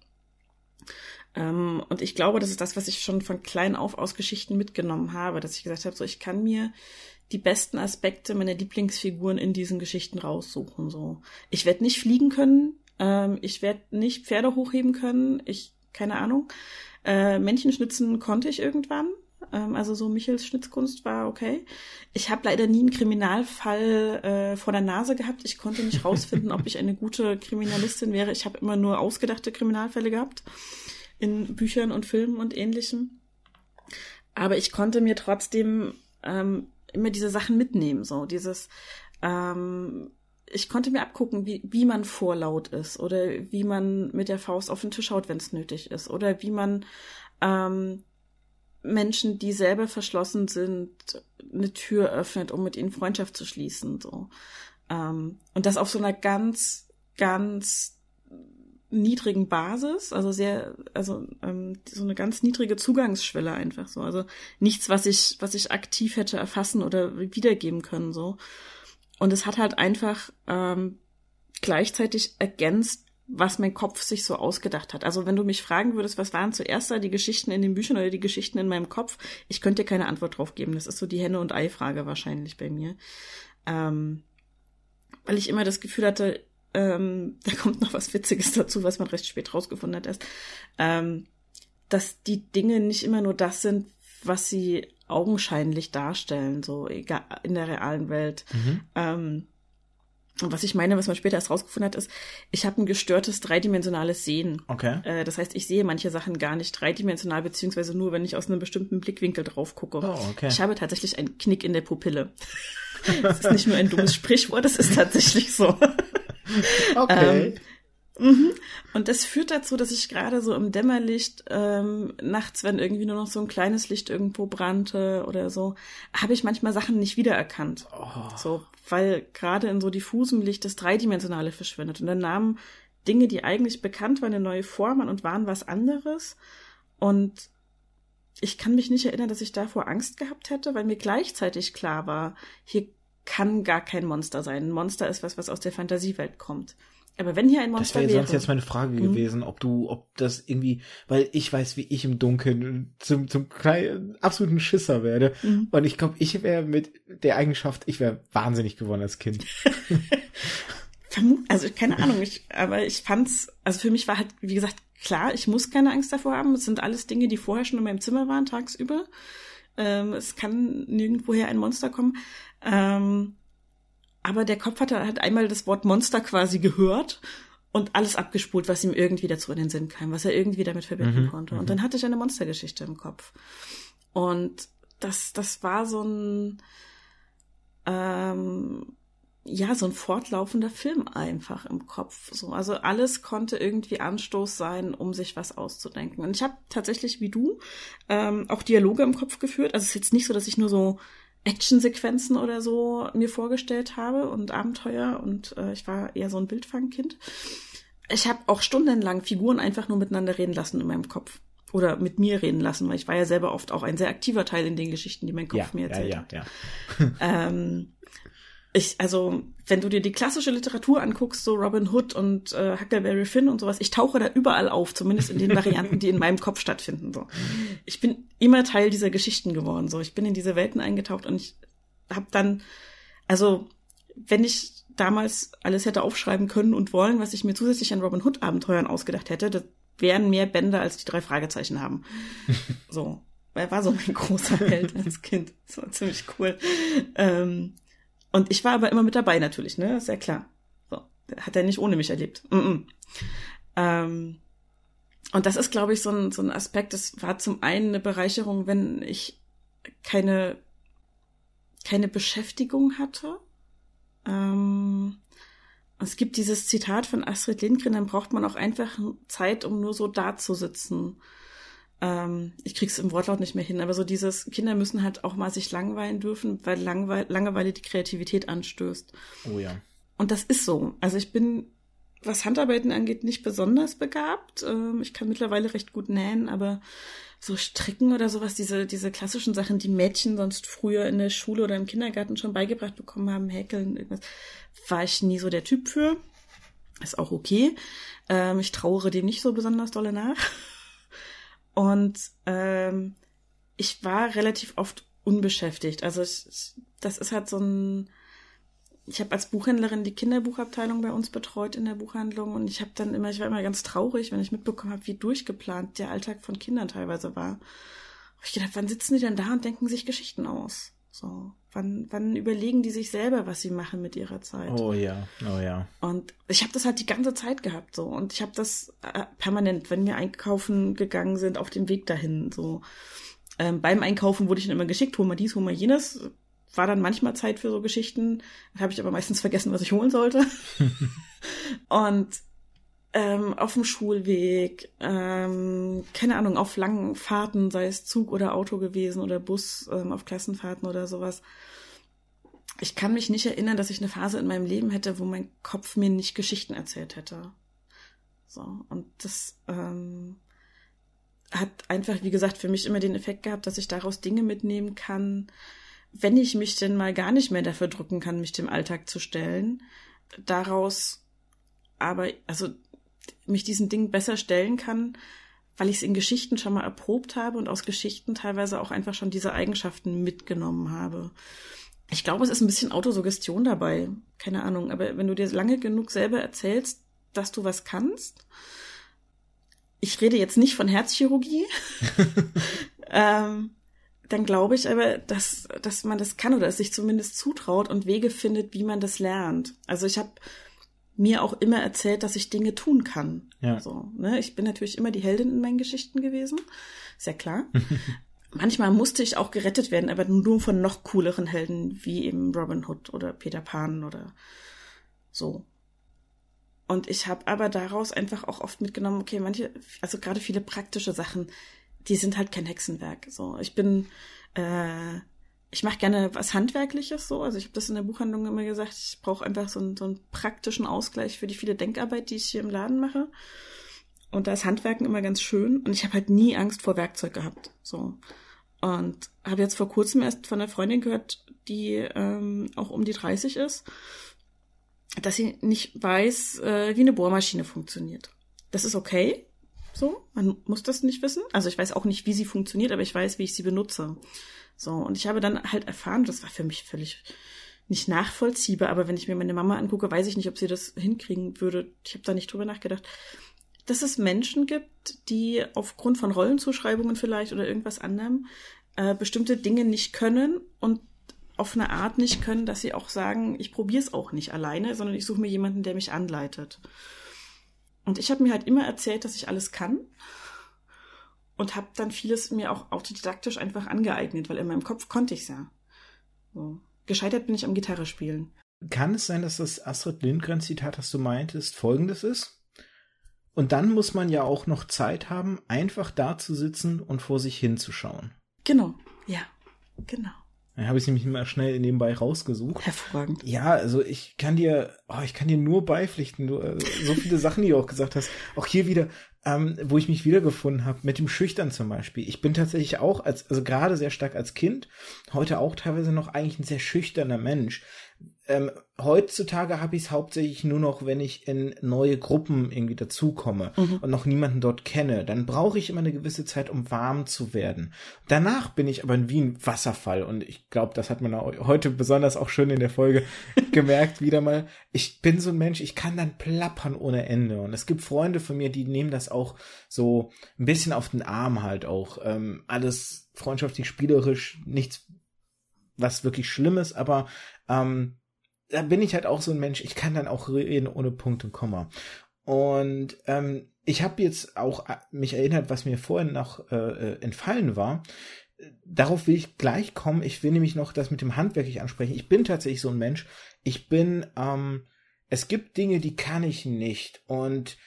Ähm, und ich glaube, das ist das, was ich schon von klein auf aus Geschichten mitgenommen habe, dass ich gesagt habe, so ich kann mir die besten Aspekte meiner Lieblingsfiguren in diesen Geschichten raussuchen. So, ich werde nicht fliegen können, ähm, ich werde nicht Pferde hochheben können. Ich, keine Ahnung. Äh, Männchen schnitzen konnte ich irgendwann. Ähm, also so Michels Schnitzkunst war okay. Ich habe leider nie einen Kriminalfall äh, vor der Nase gehabt. Ich konnte nicht rausfinden, ob ich eine gute Kriminalistin wäre. Ich habe immer nur ausgedachte Kriminalfälle gehabt in Büchern und Filmen und ähnlichem. Aber ich konnte mir trotzdem ähm, immer diese Sachen mitnehmen, so dieses ähm, ich konnte mir abgucken, wie, wie man vorlaut ist oder wie man mit der Faust auf den Tisch haut, wenn es nötig ist oder wie man ähm, Menschen, die selber verschlossen sind, eine Tür öffnet, um mit ihnen Freundschaft zu schließen. So. Ähm, und das auf so einer ganz, ganz niedrigen Basis, also sehr, also ähm, so eine ganz niedrige Zugangsschwelle einfach so. Also nichts, was ich, was ich aktiv hätte erfassen oder wiedergeben können. so. Und es hat halt einfach ähm, gleichzeitig ergänzt, was mein Kopf sich so ausgedacht hat. Also wenn du mich fragen würdest, was waren zuerst da die Geschichten in den Büchern oder die Geschichten in meinem Kopf, ich könnte dir keine Antwort drauf geben. Das ist so die Henne- und Ei-Frage wahrscheinlich bei mir. Ähm, weil ich immer das Gefühl hatte, ähm, da kommt noch was Witziges dazu, was man recht spät rausgefunden hat erst, ähm, dass die Dinge nicht immer nur das sind, was sie augenscheinlich darstellen, so egal in der realen Welt. Mhm. Und was ich meine, was man später erst rausgefunden hat, ist, ich habe ein gestörtes dreidimensionales Sehen. Okay. Äh, das heißt, ich sehe manche Sachen gar nicht dreidimensional, beziehungsweise nur, wenn ich aus einem bestimmten Blickwinkel drauf gucke. Oh, okay. Ich habe tatsächlich einen Knick in der Pupille. das ist nicht nur ein dummes Sprichwort, das ist tatsächlich so. Okay. Ähm, Mhm. Und das führt dazu, dass ich gerade so im Dämmerlicht ähm, nachts, wenn irgendwie nur noch so ein kleines Licht irgendwo brannte oder so, habe ich manchmal Sachen nicht wiedererkannt. Oh. So, weil gerade in so diffusem Licht das Dreidimensionale verschwindet. Und dann nahmen Dinge, die eigentlich bekannt waren, eine neue Form an und waren was anderes. Und ich kann mich nicht erinnern, dass ich davor Angst gehabt hätte, weil mir gleichzeitig klar war, hier kann gar kein Monster sein. Ein Monster ist was, was aus der Fantasiewelt kommt. Aber wenn hier ein Monster das wäre. Das wäre sonst jetzt meine Frage mhm. gewesen, ob du, ob das irgendwie, weil ich weiß, wie ich im Dunkeln zum, zum kleinen, absoluten Schisser werde. Mhm. Und ich glaube, ich wäre mit der Eigenschaft, ich wäre wahnsinnig geworden als Kind. also keine Ahnung, ich, aber ich fand's, also für mich war halt, wie gesagt, klar, ich muss keine Angst davor haben. Es sind alles Dinge, die vorher schon in meinem Zimmer waren, tagsüber. Ähm, es kann nirgendwoher ein Monster kommen. Ähm, aber der Kopf hat, hat einmal das Wort Monster quasi gehört und alles abgespult, was ihm irgendwie dazu in den Sinn kam, was er irgendwie damit verbinden mhm, konnte. Und mhm. dann hatte ich eine Monstergeschichte im Kopf. Und das, das war so ein, ähm, ja, so ein fortlaufender Film einfach im Kopf. So, also alles konnte irgendwie Anstoß sein, um sich was auszudenken. Und ich habe tatsächlich wie du ähm, auch Dialoge im Kopf geführt. Also es ist jetzt nicht so, dass ich nur so Actionsequenzen oder so mir vorgestellt habe und Abenteuer und äh, ich war eher so ein Bildfangkind. Ich habe auch stundenlang Figuren einfach nur miteinander reden lassen in meinem Kopf. oder mit mir reden lassen, weil ich war ja selber oft auch ein sehr aktiver Teil in den Geschichten, die mein Kopf ja, mir erzählt ja, hat. ja, ja. ähm, ich, also, wenn du dir die klassische Literatur anguckst, so Robin Hood und äh, Huckleberry Finn und sowas, ich tauche da überall auf, zumindest in den Varianten, die in meinem Kopf stattfinden. So, ich bin immer Teil dieser Geschichten geworden. So, ich bin in diese Welten eingetaucht und ich habe dann, also, wenn ich damals alles hätte aufschreiben können und wollen, was ich mir zusätzlich an Robin Hood Abenteuern ausgedacht hätte, das wären mehr Bände als die drei Fragezeichen haben. so, er war so mein großer Held als Kind. Das war ziemlich cool. Ähm, und ich war aber immer mit dabei natürlich, ne? Ist ja klar. So, hat er nicht ohne mich erlebt. Mm -mm. Ähm, und das ist, glaube ich, so ein, so ein Aspekt, das war zum einen eine Bereicherung, wenn ich keine, keine Beschäftigung hatte. Ähm, es gibt dieses Zitat von Astrid Lindgren, dann braucht man auch einfach Zeit, um nur so da zu sitzen. Ähm, ich krieg's im Wortlaut nicht mehr hin, aber so dieses, Kinder müssen halt auch mal sich langweilen dürfen, weil Langweil Langeweile die Kreativität anstößt. Oh ja. Und das ist so. Also ich bin, was Handarbeiten angeht, nicht besonders begabt. Ähm, ich kann mittlerweile recht gut nähen, aber so Stricken oder sowas, diese, diese klassischen Sachen, die Mädchen sonst früher in der Schule oder im Kindergarten schon beigebracht bekommen haben, Häkeln, irgendwas, war ich nie so der Typ für. Ist auch okay. Ähm, ich trauere dem nicht so besonders dolle nach. Und ähm, ich war relativ oft unbeschäftigt. Also ich, das ist halt so ein. Ich habe als Buchhändlerin die Kinderbuchabteilung bei uns betreut in der Buchhandlung und ich habe dann immer, ich war immer ganz traurig, wenn ich mitbekommen habe, wie durchgeplant der Alltag von Kindern teilweise war. Hab ich gedacht, wann sitzen die denn da und denken sich Geschichten aus? So, wann, wann überlegen die sich selber, was sie machen mit ihrer Zeit? Oh ja, oh ja. Und ich habe das halt die ganze Zeit gehabt so und ich habe das äh, permanent, wenn wir einkaufen gegangen sind, auf dem Weg dahin so. Ähm, beim Einkaufen wurde ich dann immer geschickt, hol mal dies, hol mal jenes. War dann manchmal Zeit für so Geschichten, habe ich aber meistens vergessen, was ich holen sollte. und ähm, auf dem Schulweg, ähm, keine Ahnung, auf langen Fahrten, sei es Zug oder Auto gewesen oder Bus, ähm, auf Klassenfahrten oder sowas. Ich kann mich nicht erinnern, dass ich eine Phase in meinem Leben hätte, wo mein Kopf mir nicht Geschichten erzählt hätte. So, und das ähm, hat einfach, wie gesagt, für mich immer den Effekt gehabt, dass ich daraus Dinge mitnehmen kann, wenn ich mich denn mal gar nicht mehr dafür drücken kann, mich dem Alltag zu stellen, daraus aber, also mich diesen Dingen besser stellen kann, weil ich es in Geschichten schon mal erprobt habe und aus Geschichten teilweise auch einfach schon diese Eigenschaften mitgenommen habe. Ich glaube, es ist ein bisschen Autosuggestion dabei. Keine Ahnung. Aber wenn du dir lange genug selber erzählst, dass du was kannst, ich rede jetzt nicht von Herzchirurgie, ähm, dann glaube ich aber, dass, dass man das kann oder es sich zumindest zutraut und Wege findet, wie man das lernt. Also ich habe mir auch immer erzählt, dass ich Dinge tun kann. Ja. So, ne? Ich bin natürlich immer die Heldin in meinen Geschichten gewesen. Ist ja klar. Manchmal musste ich auch gerettet werden, aber nur von noch cooleren Helden, wie eben Robin Hood oder Peter Pan oder so. Und ich habe aber daraus einfach auch oft mitgenommen, okay, manche, also gerade viele praktische Sachen, die sind halt kein Hexenwerk. So, ich bin äh, ich mache gerne was Handwerkliches so. Also ich habe das in der Buchhandlung immer gesagt, ich brauche einfach so einen, so einen praktischen Ausgleich für die viele Denkarbeit, die ich hier im Laden mache. Und da ist Handwerken immer ganz schön. Und ich habe halt nie Angst vor Werkzeug gehabt. So. Und habe jetzt vor kurzem erst von einer Freundin gehört, die ähm, auch um die 30 ist, dass sie nicht weiß, äh, wie eine Bohrmaschine funktioniert. Das ist okay. So, man muss das nicht wissen. Also ich weiß auch nicht, wie sie funktioniert, aber ich weiß, wie ich sie benutze. So, und ich habe dann halt erfahren, das war für mich völlig nicht nachvollziehbar, aber wenn ich mir meine Mama angucke, weiß ich nicht, ob sie das hinkriegen würde. Ich habe da nicht drüber nachgedacht. Dass es Menschen gibt, die aufgrund von Rollenzuschreibungen vielleicht oder irgendwas anderem äh, bestimmte Dinge nicht können und auf eine Art nicht können, dass sie auch sagen, ich probiere es auch nicht alleine, sondern ich suche mir jemanden, der mich anleitet. Und ich habe mir halt immer erzählt, dass ich alles kann und habe dann vieles mir auch autodidaktisch einfach angeeignet, weil in meinem Kopf konnte ich es ja. So. Gescheitert bin ich am Gitarre spielen. Kann es sein, dass das Astrid Lindgren Zitat, das du meintest, folgendes ist? Und dann muss man ja auch noch Zeit haben, einfach da zu sitzen und vor sich hinzuschauen. Genau, ja, genau. Dann habe ich nämlich mal schnell nebenbei rausgesucht. Hervorragend. Ja, also ich kann dir, oh, ich kann dir nur beipflichten. Du, äh, so viele Sachen, die du auch gesagt hast. Auch hier wieder, ähm, wo ich mich wiedergefunden habe, mit dem Schüchtern zum Beispiel. Ich bin tatsächlich auch, als, also gerade sehr stark als Kind, heute auch teilweise noch eigentlich ein sehr schüchterner Mensch ähm, heutzutage habe ich es hauptsächlich nur noch, wenn ich in neue Gruppen irgendwie dazukomme mhm. und noch niemanden dort kenne. Dann brauche ich immer eine gewisse Zeit, um warm zu werden. Danach bin ich aber wie ein Wasserfall und ich glaube, das hat man heute besonders auch schön in der Folge gemerkt, wieder mal. Ich bin so ein Mensch, ich kann dann plappern ohne Ende und es gibt Freunde von mir, die nehmen das auch so ein bisschen auf den Arm halt auch. Ähm, alles freundschaftlich, spielerisch, nichts was wirklich Schlimmes, aber ähm, da bin ich halt auch so ein Mensch, ich kann dann auch reden ohne Punkt und Komma. Und ähm, ich habe jetzt auch äh, mich erinnert, was mir vorhin noch äh, äh, entfallen war. Darauf will ich gleich kommen. Ich will nämlich noch das mit dem Handwerklich ansprechen. Ich bin tatsächlich so ein Mensch. Ich bin, ähm, es gibt Dinge, die kann ich nicht. Und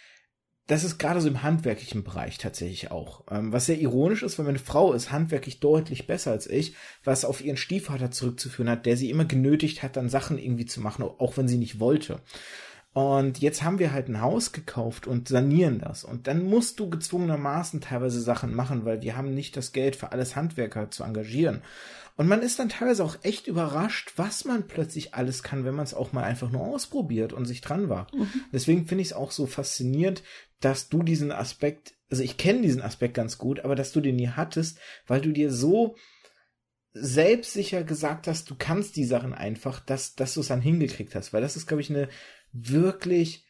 das ist gerade so im handwerklichen Bereich tatsächlich auch. Ähm, was sehr ironisch ist, weil meine Frau ist handwerklich deutlich besser als ich, was auf ihren Stiefvater zurückzuführen hat, der sie immer genötigt hat, dann Sachen irgendwie zu machen, auch wenn sie nicht wollte. Und jetzt haben wir halt ein Haus gekauft und sanieren das. Und dann musst du gezwungenermaßen teilweise Sachen machen, weil wir haben nicht das Geld für alles Handwerker zu engagieren. Und man ist dann teilweise auch echt überrascht, was man plötzlich alles kann, wenn man es auch mal einfach nur ausprobiert und sich dran war. Mhm. Deswegen finde ich es auch so faszinierend, dass du diesen Aspekt, also ich kenne diesen Aspekt ganz gut, aber dass du den nie hattest, weil du dir so selbstsicher gesagt hast, du kannst die Sachen einfach, dass, dass du es dann hingekriegt hast. Weil das ist, glaube ich, eine wirklich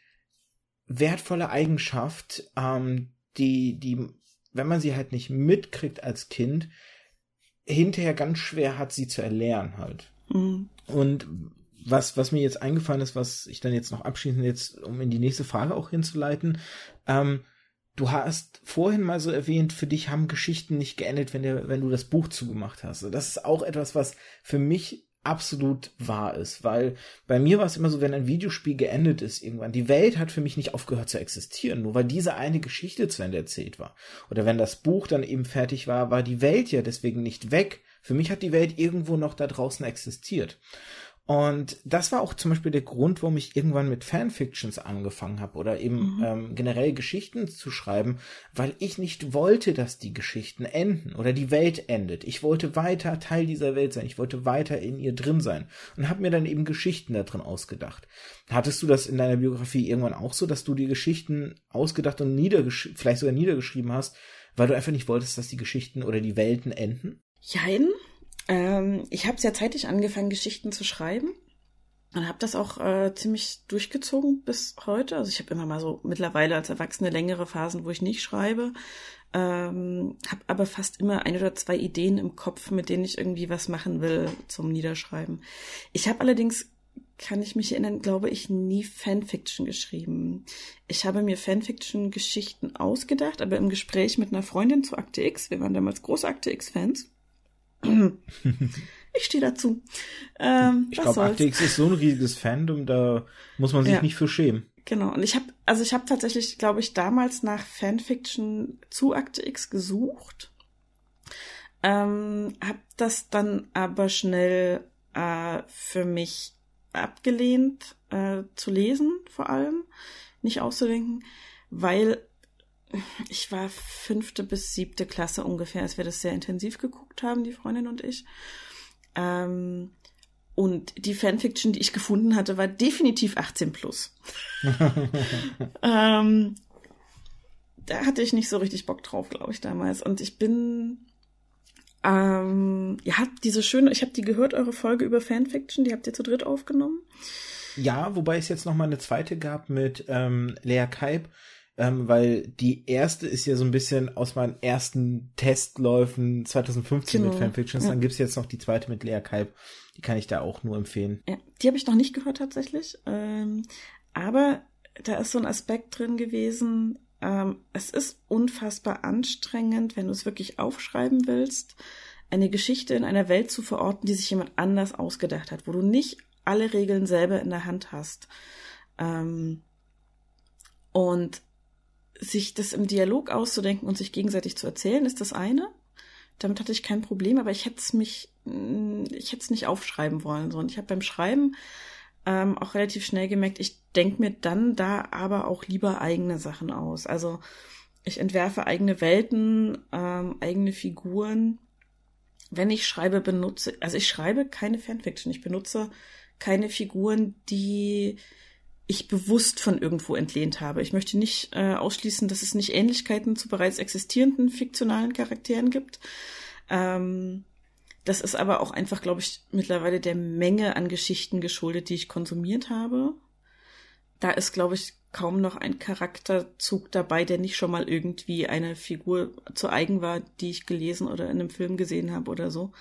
wertvolle Eigenschaft, ähm, die, die, wenn man sie halt nicht mitkriegt als Kind, hinterher ganz schwer hat, sie zu erlernen halt. Mhm. Und was, was mir jetzt eingefallen ist, was ich dann jetzt noch abschließend jetzt, um in die nächste Frage auch hinzuleiten, ähm, du hast vorhin mal so erwähnt, für dich haben Geschichten nicht geendet, wenn, der, wenn du das Buch zugemacht hast. Das ist auch etwas, was für mich absolut wahr ist, weil bei mir war es immer so, wenn ein Videospiel geendet ist irgendwann, die Welt hat für mich nicht aufgehört zu existieren, nur weil diese eine Geschichte zu Ende erzählt war. Oder wenn das Buch dann eben fertig war, war die Welt ja deswegen nicht weg. Für mich hat die Welt irgendwo noch da draußen existiert. Und das war auch zum Beispiel der Grund, warum ich irgendwann mit Fanfictions angefangen habe oder eben mhm. ähm, generell Geschichten zu schreiben, weil ich nicht wollte, dass die Geschichten enden oder die Welt endet. Ich wollte weiter Teil dieser Welt sein. Ich wollte weiter in ihr drin sein und habe mir dann eben Geschichten da drin ausgedacht. Hattest du das in deiner Biografie irgendwann auch so, dass du die Geschichten ausgedacht und niedergeschrieben, vielleicht sogar niedergeschrieben hast, weil du einfach nicht wolltest, dass die Geschichten oder die Welten enden? Jein. Ähm, ich habe sehr zeitig angefangen, Geschichten zu schreiben und habe das auch äh, ziemlich durchgezogen bis heute. Also ich habe immer mal so mittlerweile als Erwachsene längere Phasen, wo ich nicht schreibe. Ähm, habe aber fast immer ein oder zwei Ideen im Kopf, mit denen ich irgendwie was machen will zum Niederschreiben. Ich habe allerdings kann ich mich erinnern, glaube ich, nie Fanfiction geschrieben. Ich habe mir Fanfiction-Geschichten ausgedacht, aber im Gespräch mit einer Freundin zu Akte X, wir waren damals große Akte X-Fans, ich stehe dazu. Ähm, ich glaube, Akte X ist so ein riesiges Fandom, da muss man sich ja. nicht für schämen. Genau. Und ich habe, also ich habe tatsächlich, glaube ich, damals nach Fanfiction zu Akte X gesucht. Ähm, habe das dann aber schnell äh, für mich abgelehnt äh, zu lesen, vor allem nicht auszudenken, weil ich war fünfte bis siebte Klasse ungefähr, als wir das sehr intensiv geguckt haben, die Freundin und ich. Ähm, und die Fanfiction, die ich gefunden hatte, war definitiv 18 plus. ähm, da hatte ich nicht so richtig Bock drauf, glaube ich, damals. Und ich bin, ähm, ihr habt diese schöne, ich habe die gehört, eure Folge über Fanfiction, die habt ihr zu dritt aufgenommen. Ja, wobei es jetzt noch mal eine zweite gab mit ähm, Lea Kaib, ähm, weil die erste ist ja so ein bisschen aus meinen ersten Testläufen 2015 genau. mit Fanfictions. Ja. Dann gibt's jetzt noch die zweite mit Lea Kalb. Die kann ich da auch nur empfehlen. Ja, die habe ich noch nicht gehört tatsächlich. Ähm, aber da ist so ein Aspekt drin gewesen. Ähm, es ist unfassbar anstrengend, wenn du es wirklich aufschreiben willst, eine Geschichte in einer Welt zu verorten, die sich jemand anders ausgedacht hat, wo du nicht alle Regeln selber in der Hand hast. Ähm, und sich das im Dialog auszudenken und sich gegenseitig zu erzählen, ist das eine. Damit hatte ich kein Problem, aber ich hätte es mich mm, ich hätte es nicht aufschreiben wollen. So. Und ich habe beim Schreiben ähm, auch relativ schnell gemerkt, ich denke mir dann da aber auch lieber eigene Sachen aus. Also ich entwerfe eigene Welten, ähm, eigene Figuren. Wenn ich schreibe, benutze, also ich schreibe keine Fanfiction, ich benutze keine Figuren, die ich bewusst von irgendwo entlehnt habe. Ich möchte nicht äh, ausschließen, dass es nicht Ähnlichkeiten zu bereits existierenden fiktionalen Charakteren gibt. Ähm, das ist aber auch einfach, glaube ich, mittlerweile der Menge an Geschichten geschuldet, die ich konsumiert habe. Da ist, glaube ich, kaum noch ein Charakterzug dabei, der nicht schon mal irgendwie eine Figur zu eigen war, die ich gelesen oder in einem Film gesehen habe oder so.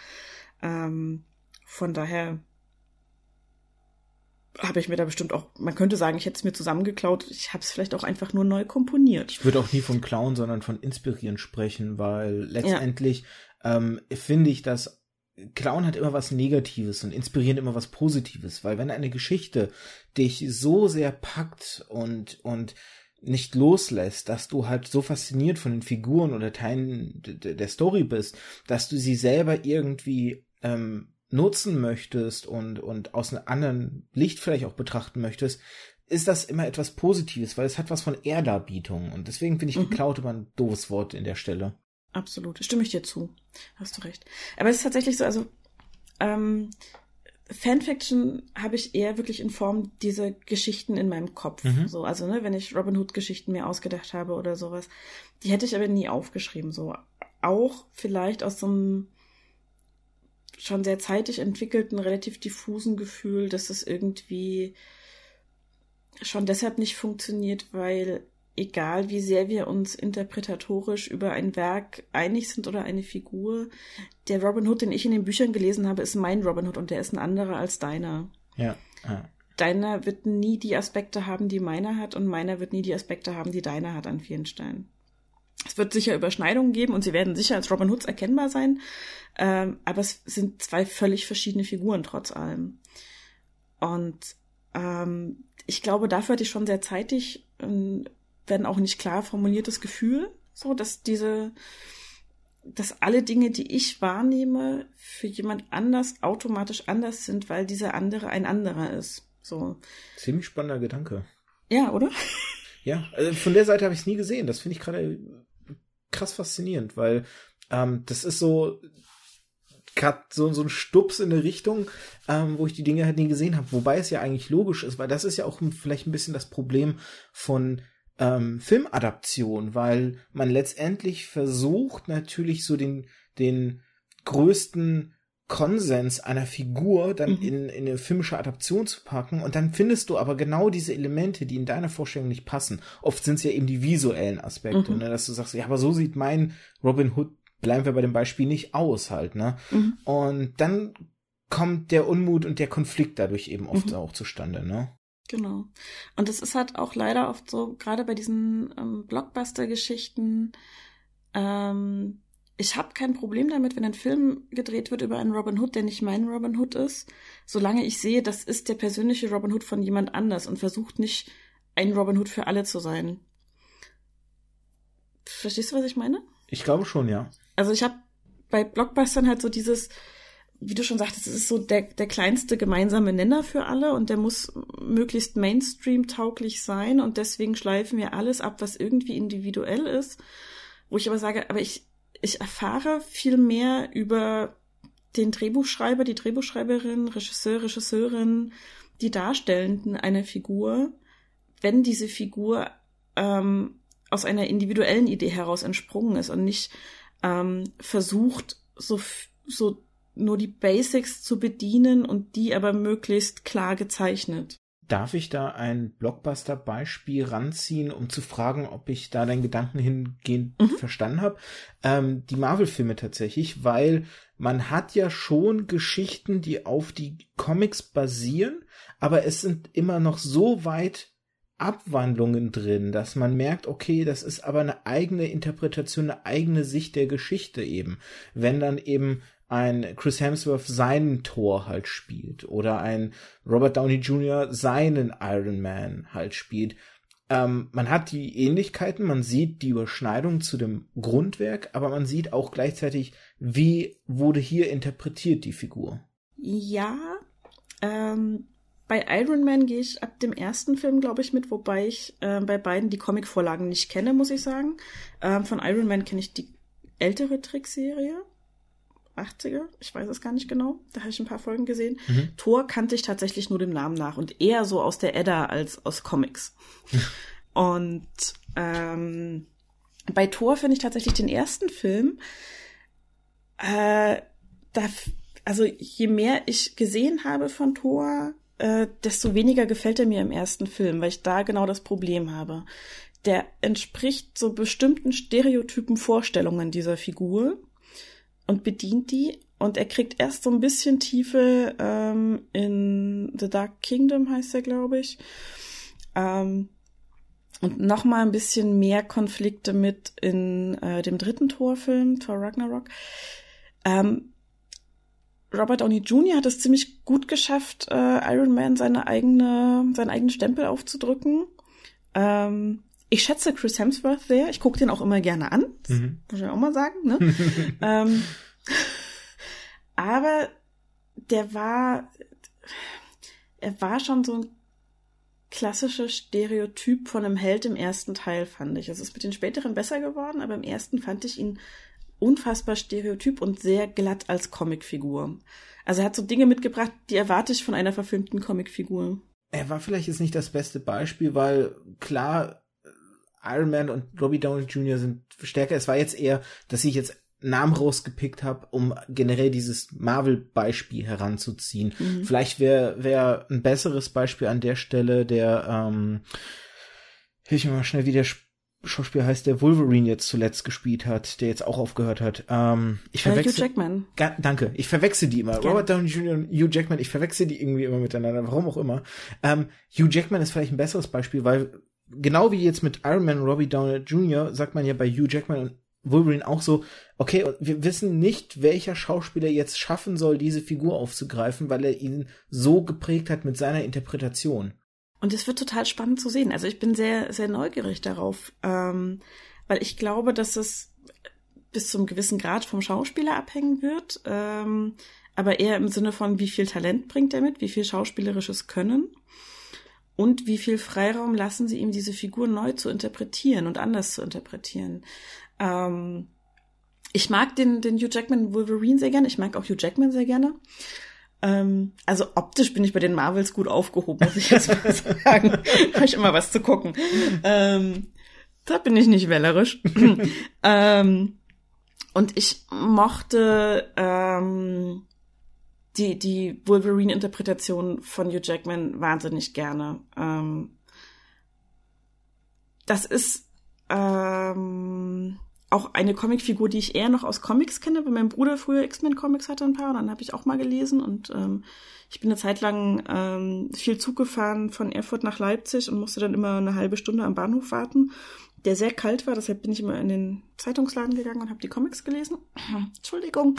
Ähm, von daher habe ich mir da bestimmt auch, man könnte sagen, ich hätte es mir zusammengeklaut, ich habe es vielleicht auch einfach nur neu komponiert. Ich würde auch nie von klauen, sondern von inspirieren sprechen, weil letztendlich ja. ähm, finde ich, dass Klauen hat immer was Negatives und inspirieren immer was Positives, weil wenn eine Geschichte dich so sehr packt und, und nicht loslässt, dass du halt so fasziniert von den Figuren oder Teilen der Story bist, dass du sie selber irgendwie ähm, nutzen möchtest und, und aus einem anderen Licht vielleicht auch betrachten möchtest, ist das immer etwas Positives, weil es hat was von Ehrdarbietung. Und deswegen finde ich mhm. geklaut immer ein doofes Wort in der Stelle. Absolut, stimme ich dir zu. Hast du recht. Aber es ist tatsächlich so, also ähm, Fanfiction habe ich eher wirklich in Form dieser Geschichten in meinem Kopf. Mhm. So, also ne, wenn ich Robin Hood Geschichten mir ausgedacht habe oder sowas, die hätte ich aber nie aufgeschrieben. So auch vielleicht aus so einem schon sehr zeitig entwickelten, relativ diffusen Gefühl, dass es irgendwie schon deshalb nicht funktioniert, weil egal wie sehr wir uns interpretatorisch über ein Werk einig sind oder eine Figur, der Robin Hood, den ich in den Büchern gelesen habe, ist mein Robin Hood und der ist ein anderer als deiner. Ja. ja. Deiner wird nie die Aspekte haben, die meiner hat, und meiner wird nie die Aspekte haben, die deiner hat an vielen Stellen. Es wird sicher Überschneidungen geben und sie werden sicher als Robin Hoods erkennbar sein, ähm, aber es sind zwei völlig verschiedene Figuren trotz allem. Und ähm, ich glaube, dafür hatte ich schon sehr zeitig, ein, wenn auch nicht klar formuliertes Gefühl, so dass diese, dass alle Dinge, die ich wahrnehme, für jemand anders automatisch anders sind, weil dieser andere ein anderer ist. So. Ziemlich spannender Gedanke. Ja, oder? Ja, also von der Seite habe ich es nie gesehen. Das finde ich gerade krass faszinierend, weil ähm, das ist so gerade so, so ein Stups in eine Richtung, ähm, wo ich die Dinge halt nie gesehen habe. Wobei es ja eigentlich logisch ist, weil das ist ja auch vielleicht ein bisschen das Problem von ähm, Filmadaption, weil man letztendlich versucht natürlich so den, den größten Konsens einer Figur dann mhm. in, in eine filmische Adaption zu packen und dann findest du aber genau diese Elemente, die in deiner Vorstellung nicht passen. Oft sind es ja eben die visuellen Aspekte, mhm. ne, dass du sagst, ja, aber so sieht mein Robin Hood, bleiben wir bei dem Beispiel nicht aus halt, ne? Mhm. Und dann kommt der Unmut und der Konflikt dadurch eben oft mhm. auch zustande, ne? Genau. Und es ist halt auch leider oft so, gerade bei diesen ähm, Blockbuster-Geschichten, ähm, ich habe kein Problem damit, wenn ein Film gedreht wird über einen Robin Hood, der nicht mein Robin Hood ist, solange ich sehe, das ist der persönliche Robin Hood von jemand anders und versucht nicht ein Robin Hood für alle zu sein. Verstehst du, was ich meine? Ich glaube schon, ja. Also ich habe bei Blockbustern halt so dieses, wie du schon sagtest, es ist so der, der kleinste gemeinsame Nenner für alle und der muss möglichst Mainstream-tauglich sein und deswegen schleifen wir alles ab, was irgendwie individuell ist. Wo ich aber sage, aber ich, ich erfahre viel mehr über den Drehbuchschreiber, die Drehbuchschreiberin, Regisseur, Regisseurin, die Darstellenden einer Figur, wenn diese Figur ähm, aus einer individuellen Idee heraus entsprungen ist und nicht ähm, versucht, so, so nur die Basics zu bedienen und die aber möglichst klar gezeichnet. Darf ich da ein Blockbuster-Beispiel ranziehen, um zu fragen, ob ich da deinen Gedanken hingehend mhm. verstanden habe? Ähm, die Marvel-Filme tatsächlich, weil man hat ja schon Geschichten, die auf die Comics basieren, aber es sind immer noch so weit Abwandlungen drin, dass man merkt, okay, das ist aber eine eigene Interpretation, eine eigene Sicht der Geschichte eben. Wenn dann eben ein Chris Hemsworth seinen Thor halt spielt oder ein Robert Downey Jr. seinen Iron Man halt spielt. ähm, man hat die Ähnlichkeiten, man sieht die Überschneidung zu dem Grundwerk, aber man sieht auch gleichzeitig, wie wurde hier interpretiert die Figur. Ja, ähm, bei Iron Man gehe ich ab dem ersten Film, glaube ich, mit, wobei ich äh, bei beiden die Comicvorlagen nicht kenne, muss ich sagen. Ähm, von Iron Man kenne ich die ältere Trickserie. 80er, ich weiß es gar nicht genau. Da habe ich ein paar Folgen gesehen. Mhm. Thor kannte ich tatsächlich nur dem Namen nach und eher so aus der Edda als aus Comics. und ähm, bei Thor finde ich tatsächlich den ersten Film, äh, da, also je mehr ich gesehen habe von Thor, äh, desto weniger gefällt er mir im ersten Film, weil ich da genau das Problem habe. Der entspricht so bestimmten Stereotypen Vorstellungen dieser Figur und bedient die. Und er kriegt erst so ein bisschen Tiefe ähm, in The Dark Kingdom, heißt er, glaube ich. Ähm, und noch mal ein bisschen mehr Konflikte mit in äh, dem dritten Torfilm, Thor Ragnarok. Ähm, Robert Downey Jr. hat es ziemlich gut geschafft, äh, Iron Man seine eigene, seinen eigenen Stempel aufzudrücken. Ähm, ich schätze Chris Hemsworth sehr. Ich gucke den auch immer gerne an. Mhm. Muss ich auch mal sagen. Ne? ähm, aber der war, er war schon so ein klassisches Stereotyp von einem Held im ersten Teil, fand ich. Es ist mit den späteren besser geworden, aber im ersten fand ich ihn unfassbar stereotyp und sehr glatt als Comicfigur. Also er hat so Dinge mitgebracht, die erwarte ich von einer verfilmten Comicfigur. Er war vielleicht jetzt nicht das beste Beispiel, weil klar, Iron Man und Robbie Downey Jr. sind stärker. Es war jetzt eher, dass ich jetzt Namen rausgepickt habe, um generell dieses Marvel-Beispiel heranzuziehen. Mhm. Vielleicht wäre wär ein besseres Beispiel an der Stelle der, ähm, hilf mir mal schnell, wie der Schauspieler heißt, der Wolverine jetzt zuletzt gespielt hat, der jetzt auch aufgehört hat. Ähm, ich verwechsel, Hugh Jackman. Ga, danke, ich verwechsel die immer. Gerne. Robert Downey Jr. und Hugh Jackman, ich verwechsel die irgendwie immer miteinander, warum auch immer. Ähm, Hugh Jackman ist vielleicht ein besseres Beispiel, weil genau wie jetzt mit Iron Man Robbie Downey Jr. sagt man ja bei Hugh Jackman und Wolverine auch so, okay, wir wissen nicht, welcher Schauspieler jetzt schaffen soll, diese Figur aufzugreifen, weil er ihn so geprägt hat mit seiner Interpretation. Und es wird total spannend zu sehen. Also ich bin sehr, sehr neugierig darauf, ähm, weil ich glaube, dass es bis zum gewissen Grad vom Schauspieler abhängen wird, ähm, aber eher im Sinne von, wie viel Talent bringt er mit, wie viel schauspielerisches Können und wie viel Freiraum lassen sie ihm, diese Figur neu zu interpretieren und anders zu interpretieren. Ähm, ich mag den, den Hugh Jackman Wolverine sehr gerne, ich mag auch Hugh Jackman sehr gerne. Ähm, also optisch bin ich bei den Marvels gut aufgehoben, muss ich jetzt mal sagen. Habe ich immer was zu gucken. Ähm, da bin ich nicht wählerisch. ähm, und ich mochte ähm, die, die Wolverine-Interpretation von Hugh Jackman wahnsinnig gerne. Ähm, das ist ähm, auch eine Comicfigur, die ich eher noch aus Comics kenne, weil mein Bruder früher X-Men-Comics hatte ein paar und dann habe ich auch mal gelesen und ähm, ich bin eine Zeit lang ähm, viel Zug gefahren von Erfurt nach Leipzig und musste dann immer eine halbe Stunde am Bahnhof warten, der sehr kalt war, deshalb bin ich immer in den Zeitungsladen gegangen und habe die Comics gelesen. Entschuldigung.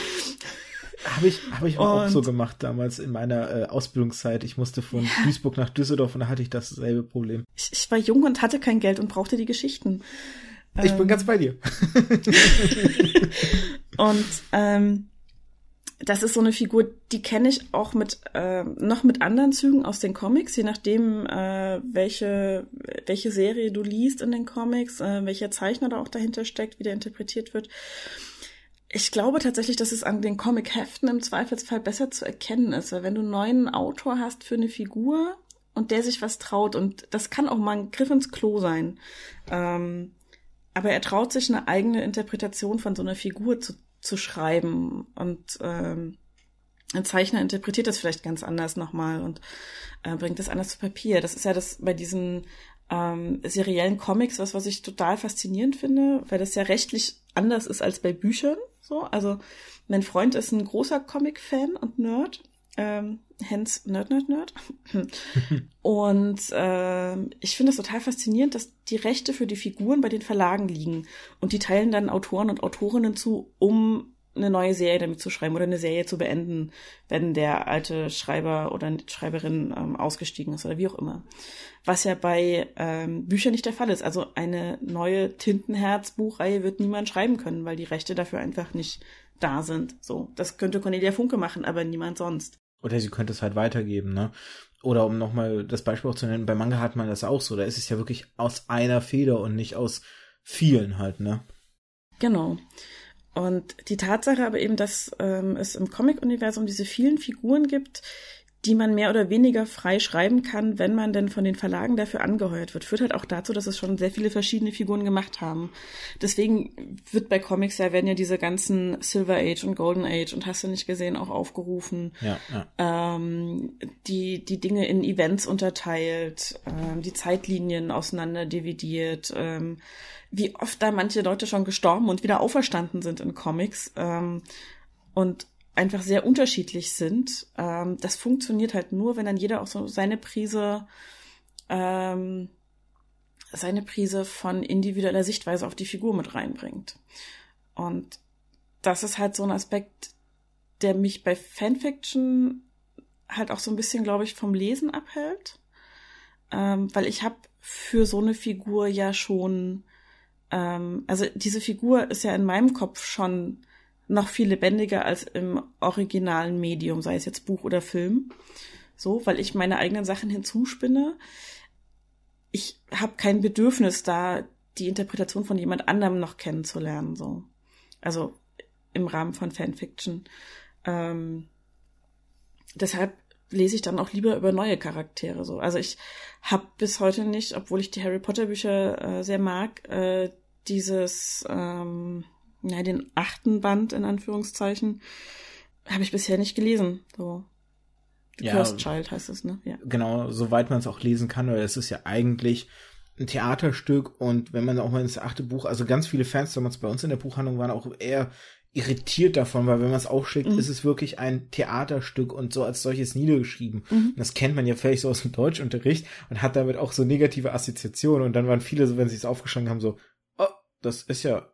Habe ich, hab ich auch so gemacht damals in meiner äh, Ausbildungszeit. Ich musste von ja. Duisburg nach Düsseldorf und da hatte ich dasselbe Problem. Ich, ich war jung und hatte kein Geld und brauchte die Geschichten. Ich ähm, bin ganz bei dir. und ähm, das ist so eine Figur, die kenne ich auch mit äh, noch mit anderen Zügen aus den Comics, je nachdem, äh, welche, welche Serie du liest in den Comics, äh, welcher Zeichner da auch dahinter steckt, wie der interpretiert wird. Ich glaube tatsächlich, dass es an den Comic-Heften im Zweifelsfall besser zu erkennen ist, weil wenn du einen neuen Autor hast für eine Figur und der sich was traut, und das kann auch mal ein Griff ins Klo sein, ähm, aber er traut sich eine eigene Interpretation von so einer Figur zu, zu schreiben und ähm, ein Zeichner interpretiert das vielleicht ganz anders nochmal und äh, bringt das anders zu Papier. Das ist ja das bei diesen ähm, seriellen Comics, was, was ich total faszinierend finde, weil das ja rechtlich anders ist als bei Büchern. So, also mein Freund ist ein großer Comic-Fan und Nerd ähm, hence Nerd, Nerd, Nerd. und äh, ich finde es total faszinierend, dass die Rechte für die Figuren bei den Verlagen liegen. Und die teilen dann Autoren und Autorinnen zu, um eine neue Serie damit zu schreiben oder eine Serie zu beenden, wenn der alte Schreiber oder Schreiberin ähm, ausgestiegen ist oder wie auch immer. Was ja bei ähm, Büchern nicht der Fall ist. Also eine neue Tintenherz-Buchreihe wird niemand schreiben können, weil die Rechte dafür einfach nicht da sind. So, das könnte Cornelia Funke machen, aber niemand sonst. Oder sie könnte es halt weitergeben, ne? Oder um nochmal das Beispiel auch zu nennen, bei Manga hat man das auch so. Da ist es ja wirklich aus einer Feder und nicht aus vielen halt, ne? Genau. Und die Tatsache aber eben, dass ähm, es im Comic-Universum diese vielen Figuren gibt, die man mehr oder weniger frei schreiben kann, wenn man denn von den Verlagen dafür angeheuert wird, führt halt auch dazu, dass es schon sehr viele verschiedene Figuren gemacht haben. Deswegen wird bei Comics ja, werden ja diese ganzen Silver Age und Golden Age und hast du nicht gesehen, auch aufgerufen. Ja, ja. Ähm, die, die Dinge in Events unterteilt, ähm, die Zeitlinien auseinander dividiert, ähm, wie oft da manche Leute schon gestorben und wieder auferstanden sind in Comics ähm, und einfach sehr unterschiedlich sind. Ähm, das funktioniert halt nur, wenn dann jeder auch so seine Prise ähm, seine Prise von individueller Sichtweise auf die Figur mit reinbringt. Und das ist halt so ein Aspekt, der mich bei Fanfiction halt auch so ein bisschen, glaube ich, vom Lesen abhält. Ähm, weil ich habe für so eine Figur ja schon ähm, also diese Figur ist ja in meinem Kopf schon noch viel lebendiger als im originalen Medium, sei es jetzt Buch oder Film. So, weil ich meine eigenen Sachen hinzuspinne. Ich habe kein Bedürfnis da, die Interpretation von jemand anderem noch kennenzulernen. So, also im Rahmen von Fanfiction. Ähm, deshalb lese ich dann auch lieber über neue Charaktere so. Also ich habe bis heute nicht, obwohl ich die Harry Potter Bücher äh, sehr mag, äh, dieses, ähm, ja, den achten Band in Anführungszeichen, habe ich bisher nicht gelesen. So. The ja, Cursed Child heißt es, ne? Ja. Genau, soweit man es auch lesen kann, weil es ist ja eigentlich ein Theaterstück und wenn man auch mal ins achte Buch, also ganz viele Fans damals bei uns in der Buchhandlung waren auch eher irritiert davon, weil wenn man es aufschlägt, mhm. ist es wirklich ein Theaterstück und so als solches niedergeschrieben. Mhm. Das kennt man ja vielleicht so aus dem Deutschunterricht und hat damit auch so negative Assoziationen und dann waren viele so, wenn sie es aufgeschlagen haben, so, das ist ja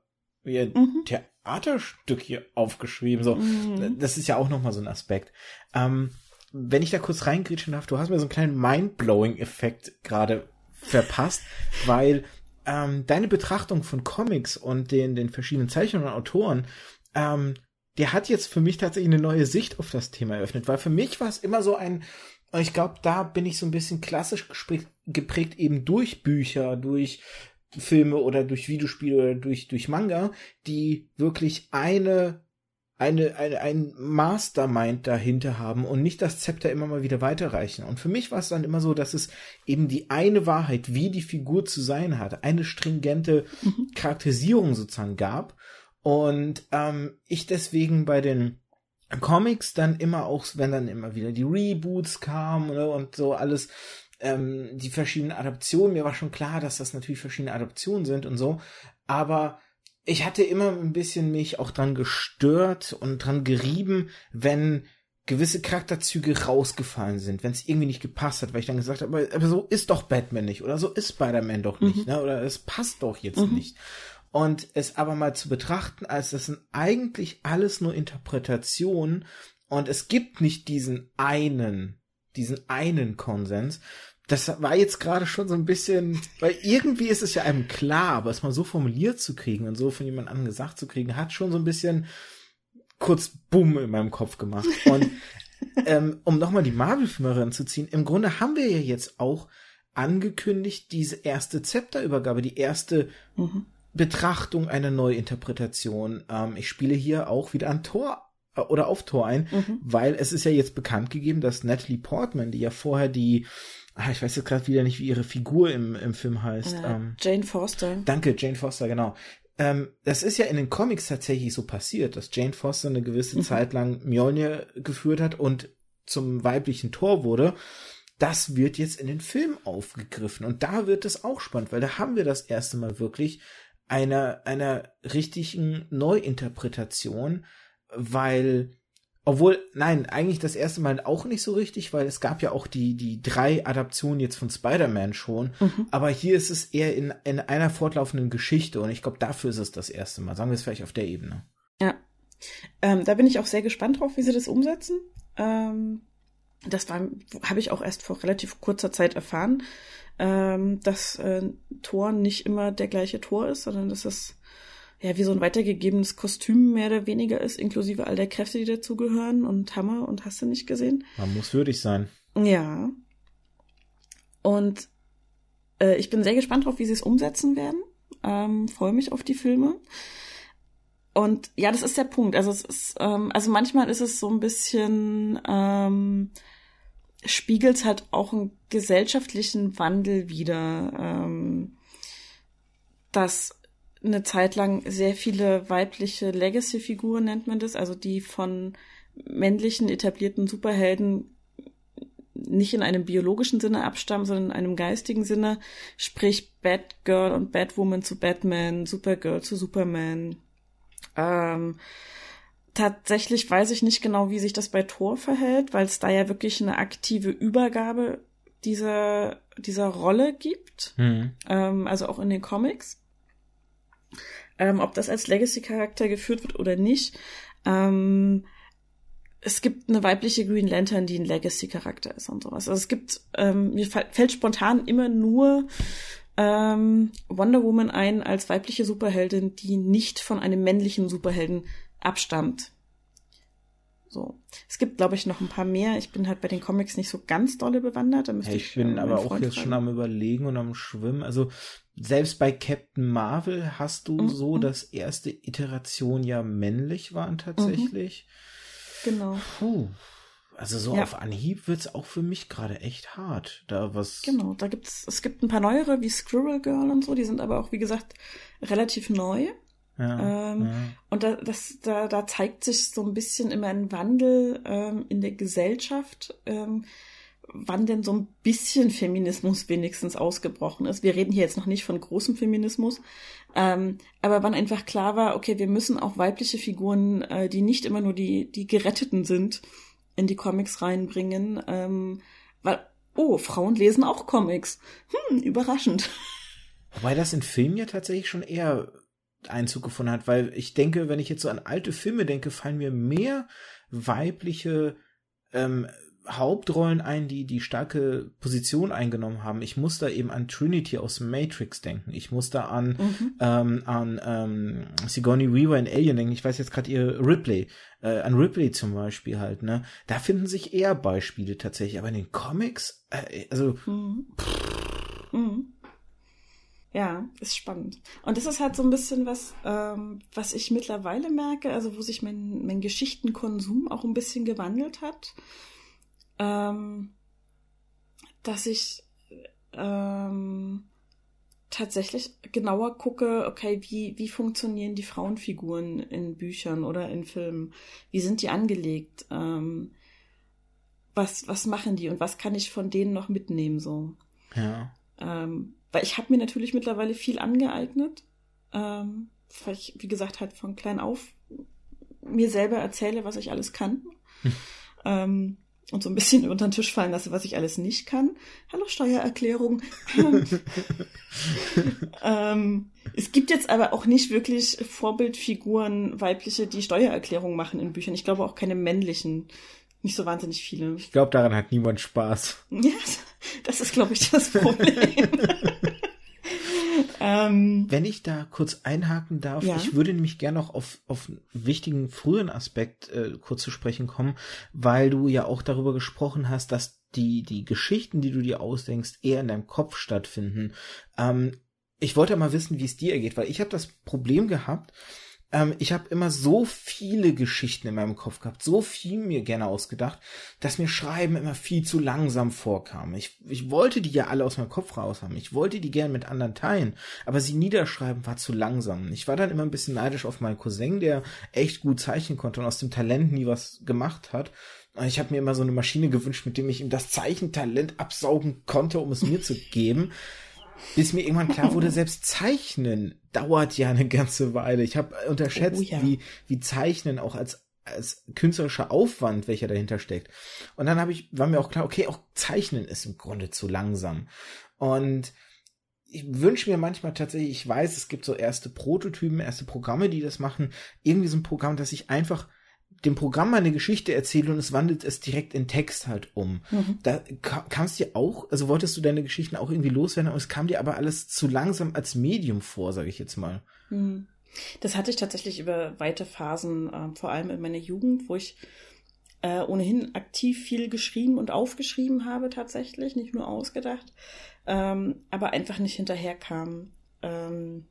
wie ein mhm. Theaterstück hier aufgeschrieben. So, mhm. das ist ja auch nochmal so ein Aspekt. Ähm, wenn ich da kurz reingrätschen darf, du hast mir so einen kleinen Mindblowing-Effekt gerade verpasst, weil ähm, deine Betrachtung von Comics und den, den verschiedenen Zeichnern und Autoren, ähm, der hat jetzt für mich tatsächlich eine neue Sicht auf das Thema eröffnet, weil für mich war es immer so ein, ich glaube, da bin ich so ein bisschen klassisch geprägt eben durch Bücher, durch Filme oder durch Videospiele oder durch, durch Manga, die wirklich eine, eine, eine, ein Mastermind dahinter haben und nicht das Zepter immer mal wieder weiterreichen. Und für mich war es dann immer so, dass es eben die eine Wahrheit, wie die Figur zu sein hat, eine stringente mhm. Charakterisierung sozusagen gab. Und ähm, ich deswegen bei den Comics dann immer auch, wenn dann immer wieder die Reboots kamen ne, und so alles, ähm, die verschiedenen Adaptionen. Mir war schon klar, dass das natürlich verschiedene Adaptionen sind und so. Aber ich hatte immer ein bisschen mich auch dran gestört und dran gerieben, wenn gewisse Charakterzüge rausgefallen sind, wenn es irgendwie nicht gepasst hat, weil ich dann gesagt habe, aber, aber so ist doch Batman nicht oder so ist Spider-Man doch nicht, mhm. ne? oder es passt doch jetzt mhm. nicht. Und es aber mal zu betrachten, als das sind eigentlich alles nur Interpretationen und es gibt nicht diesen einen diesen einen Konsens. Das war jetzt gerade schon so ein bisschen, weil irgendwie ist es ja einem klar, aber es mal so formuliert zu kriegen und so von jemand anderem gesagt zu kriegen, hat schon so ein bisschen kurz Bumm in meinem Kopf gemacht. Und ähm, um nochmal die Marvel-Filme ranzuziehen, im Grunde haben wir ja jetzt auch angekündigt, diese erste Zepterübergabe, die erste mhm. Betrachtung einer Neuinterpretation. Ähm, ich spiele hier auch wieder an Tor oder auf Tor ein, mhm. weil es ist ja jetzt bekannt gegeben, dass Natalie Portman, die ja vorher die, ah, ich weiß jetzt gerade wieder nicht, wie ihre Figur im, im Film heißt. Äh, ähm, Jane Foster. Danke, Jane Foster, genau. Ähm, das ist ja in den Comics tatsächlich so passiert, dass Jane Foster eine gewisse mhm. Zeit lang Mjolnir geführt hat und zum weiblichen Tor wurde. Das wird jetzt in den Film aufgegriffen und da wird es auch spannend, weil da haben wir das erste Mal wirklich einer einer richtigen Neuinterpretation weil obwohl, nein, eigentlich das erste Mal auch nicht so richtig, weil es gab ja auch die, die drei Adaptionen jetzt von Spider-Man schon. Mhm. Aber hier ist es eher in, in einer fortlaufenden Geschichte und ich glaube, dafür ist es das erste Mal. Sagen wir es vielleicht auf der Ebene. Ja. Ähm, da bin ich auch sehr gespannt drauf, wie sie das umsetzen. Ähm, das habe ich auch erst vor relativ kurzer Zeit erfahren, ähm, dass äh, Thor nicht immer der gleiche Tor ist, sondern dass es ja wie so ein weitergegebenes Kostüm mehr oder weniger ist, inklusive all der Kräfte, die dazugehören und Hammer und hast du nicht gesehen. Man muss würdig sein. Ja. Und äh, ich bin sehr gespannt drauf, wie sie es umsetzen werden. Ähm, Freue mich auf die Filme. Und ja, das ist der Punkt. Also es ist, ähm, also manchmal ist es so ein bisschen ähm, spiegelt halt auch einen gesellschaftlichen Wandel wieder, ähm, dass eine Zeit lang sehr viele weibliche Legacy-Figuren nennt man das, also die von männlichen etablierten Superhelden nicht in einem biologischen Sinne abstammen, sondern in einem geistigen Sinne, sprich Batgirl und Batwoman zu Batman, Supergirl zu Superman. Ähm, tatsächlich weiß ich nicht genau, wie sich das bei Thor verhält, weil es da ja wirklich eine aktive Übergabe dieser, dieser Rolle gibt. Mhm. Ähm, also auch in den Comics. Ähm, ob das als Legacy-Charakter geführt wird oder nicht. Ähm, es gibt eine weibliche Green Lantern, die ein Legacy-Charakter ist und sowas. Also es gibt, ähm, mir fällt spontan immer nur ähm, Wonder Woman ein als weibliche Superheldin, die nicht von einem männlichen Superhelden abstammt. So. Es gibt, glaube ich, noch ein paar mehr. Ich bin halt bei den Comics nicht so ganz dolle bewandert. Da müsste ja, ich, ich bin äh, aber auch jetzt fragen. schon am überlegen und am Schwimmen. Also selbst bei Captain Marvel hast du mhm. so, dass erste Iteration ja männlich waren tatsächlich. Mhm. Genau. Puh. Also so ja. auf Anhieb wird's auch für mich gerade echt hart. Da was. Genau, da gibt's, es gibt ein paar neuere wie Squirrel Girl und so, die sind aber auch, wie gesagt, relativ neu. Ja, ähm, ja. Und da, das, da, da zeigt sich so ein bisschen immer ein Wandel ähm, in der Gesellschaft, ähm, wann denn so ein bisschen Feminismus wenigstens ausgebrochen ist. Wir reden hier jetzt noch nicht von großem Feminismus, ähm, aber wann einfach klar war, okay, wir müssen auch weibliche Figuren, äh, die nicht immer nur die, die Geretteten sind, in die Comics reinbringen, ähm, weil, oh, Frauen lesen auch Comics. Hm, überraschend. Wobei das in Filmen ja tatsächlich schon eher Einzug gefunden hat, weil ich denke, wenn ich jetzt so an alte Filme denke, fallen mir mehr weibliche ähm, Hauptrollen ein, die die starke Position eingenommen haben. Ich muss da eben an Trinity aus Matrix denken. Ich muss da an mhm. ähm, an ähm, Sigourney Weaver in Alien denken. Ich weiß jetzt gerade ihr Ripley, äh, an Ripley zum Beispiel halt. Ne, da finden sich eher Beispiele tatsächlich. Aber in den Comics, äh, also mhm. Mhm. Ja, ist spannend. Und das ist halt so ein bisschen was, ähm, was ich mittlerweile merke, also wo sich mein, mein Geschichtenkonsum auch ein bisschen gewandelt hat, ähm, dass ich ähm, tatsächlich genauer gucke, okay, wie, wie funktionieren die Frauenfiguren in Büchern oder in Filmen? Wie sind die angelegt? Ähm, was, was machen die und was kann ich von denen noch mitnehmen so? Ja. Ähm, weil ich habe mir natürlich mittlerweile viel angeeignet, ähm, weil ich, wie gesagt, halt von klein auf mir selber erzähle, was ich alles kann. ähm, und so ein bisschen unter den Tisch fallen lasse, was ich alles nicht kann. Hallo Steuererklärung. ähm, es gibt jetzt aber auch nicht wirklich Vorbildfiguren weibliche, die Steuererklärung machen in Büchern. Ich glaube auch keine männlichen nicht so wahnsinnig viele. Ich glaube, daran hat niemand Spaß. Ja, das ist, glaube ich, das Problem. ähm, Wenn ich da kurz einhaken darf, ja. ich würde nämlich gerne noch auf, auf einen wichtigen frühen Aspekt äh, kurz zu sprechen kommen, weil du ja auch darüber gesprochen hast, dass die, die Geschichten, die du dir ausdenkst, eher in deinem Kopf stattfinden. Ähm, ich wollte mal wissen, wie es dir geht, weil ich habe das Problem gehabt, ähm, ich habe immer so viele Geschichten in meinem Kopf gehabt, so viel mir gerne ausgedacht, dass mir Schreiben immer viel zu langsam vorkam. Ich, ich wollte die ja alle aus meinem Kopf raus haben. Ich wollte die gerne mit anderen teilen, aber sie niederschreiben war zu langsam. Ich war dann immer ein bisschen neidisch auf meinen Cousin, der echt gut zeichnen konnte und aus dem Talent nie was gemacht hat. Ich habe mir immer so eine Maschine gewünscht, mit dem ich ihm das Zeichentalent absaugen konnte, um es mir zu geben bis mir irgendwann klar wurde, selbst Zeichnen dauert ja eine ganze Weile. Ich habe unterschätzt, oh, ja. wie, wie Zeichnen auch als als künstlerischer Aufwand, welcher dahinter steckt. Und dann habe ich, war mir auch klar, okay, auch Zeichnen ist im Grunde zu langsam. Und ich wünsche mir manchmal tatsächlich, ich weiß, es gibt so erste Prototypen, erste Programme, die das machen, irgendwie so ein Programm, dass ich einfach dem Programm eine Geschichte erzähle und es wandelt es direkt in Text halt um. Mhm. Da kam es dir auch, also wolltest du deine Geschichten auch irgendwie loswerden, und es kam dir aber alles zu langsam als Medium vor, sage ich jetzt mal. Mhm. Das hatte ich tatsächlich über weite Phasen, äh, vor allem in meiner Jugend, wo ich äh, ohnehin aktiv viel geschrieben und aufgeschrieben habe tatsächlich, nicht nur ausgedacht, ähm, aber einfach nicht hinterherkam. Ähm,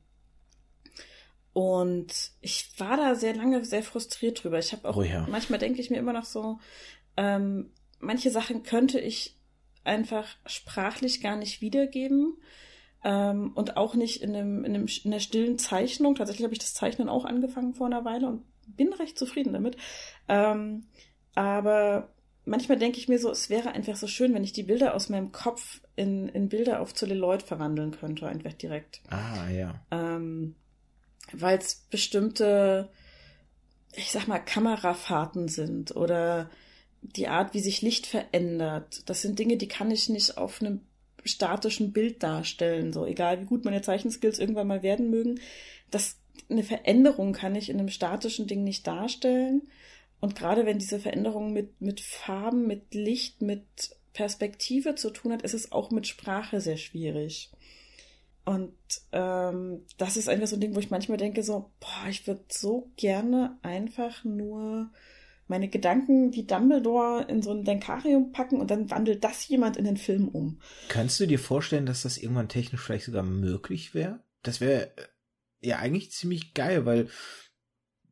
und ich war da sehr lange sehr frustriert drüber. Ich habe auch, oh ja. manchmal denke ich mir immer noch so, ähm, manche Sachen könnte ich einfach sprachlich gar nicht wiedergeben. Ähm, und auch nicht in, einem, in, einem, in einer stillen Zeichnung. Tatsächlich habe ich das Zeichnen auch angefangen vor einer Weile und bin recht zufrieden damit. Ähm, aber manchmal denke ich mir so, es wäre einfach so schön, wenn ich die Bilder aus meinem Kopf in, in Bilder auf Zelluloid verwandeln könnte, einfach direkt. Ah, ja. Ähm, weil es bestimmte, ich sag mal, Kamerafahrten sind oder die Art, wie sich Licht verändert. Das sind Dinge, die kann ich nicht auf einem statischen Bild darstellen. So, egal wie gut meine Zeichenskills irgendwann mal werden mögen. Das, eine Veränderung kann ich in einem statischen Ding nicht darstellen. Und gerade wenn diese Veränderung mit, mit Farben, mit Licht, mit Perspektive zu tun hat, ist es auch mit Sprache sehr schwierig. Und ähm, das ist einfach so ein Ding, wo ich manchmal denke, so, boah, ich würde so gerne einfach nur meine Gedanken wie Dumbledore in so ein Denkarium packen und dann wandelt das jemand in den Film um. Kannst du dir vorstellen, dass das irgendwann technisch vielleicht sogar möglich wäre? Das wäre äh, ja eigentlich ziemlich geil, weil,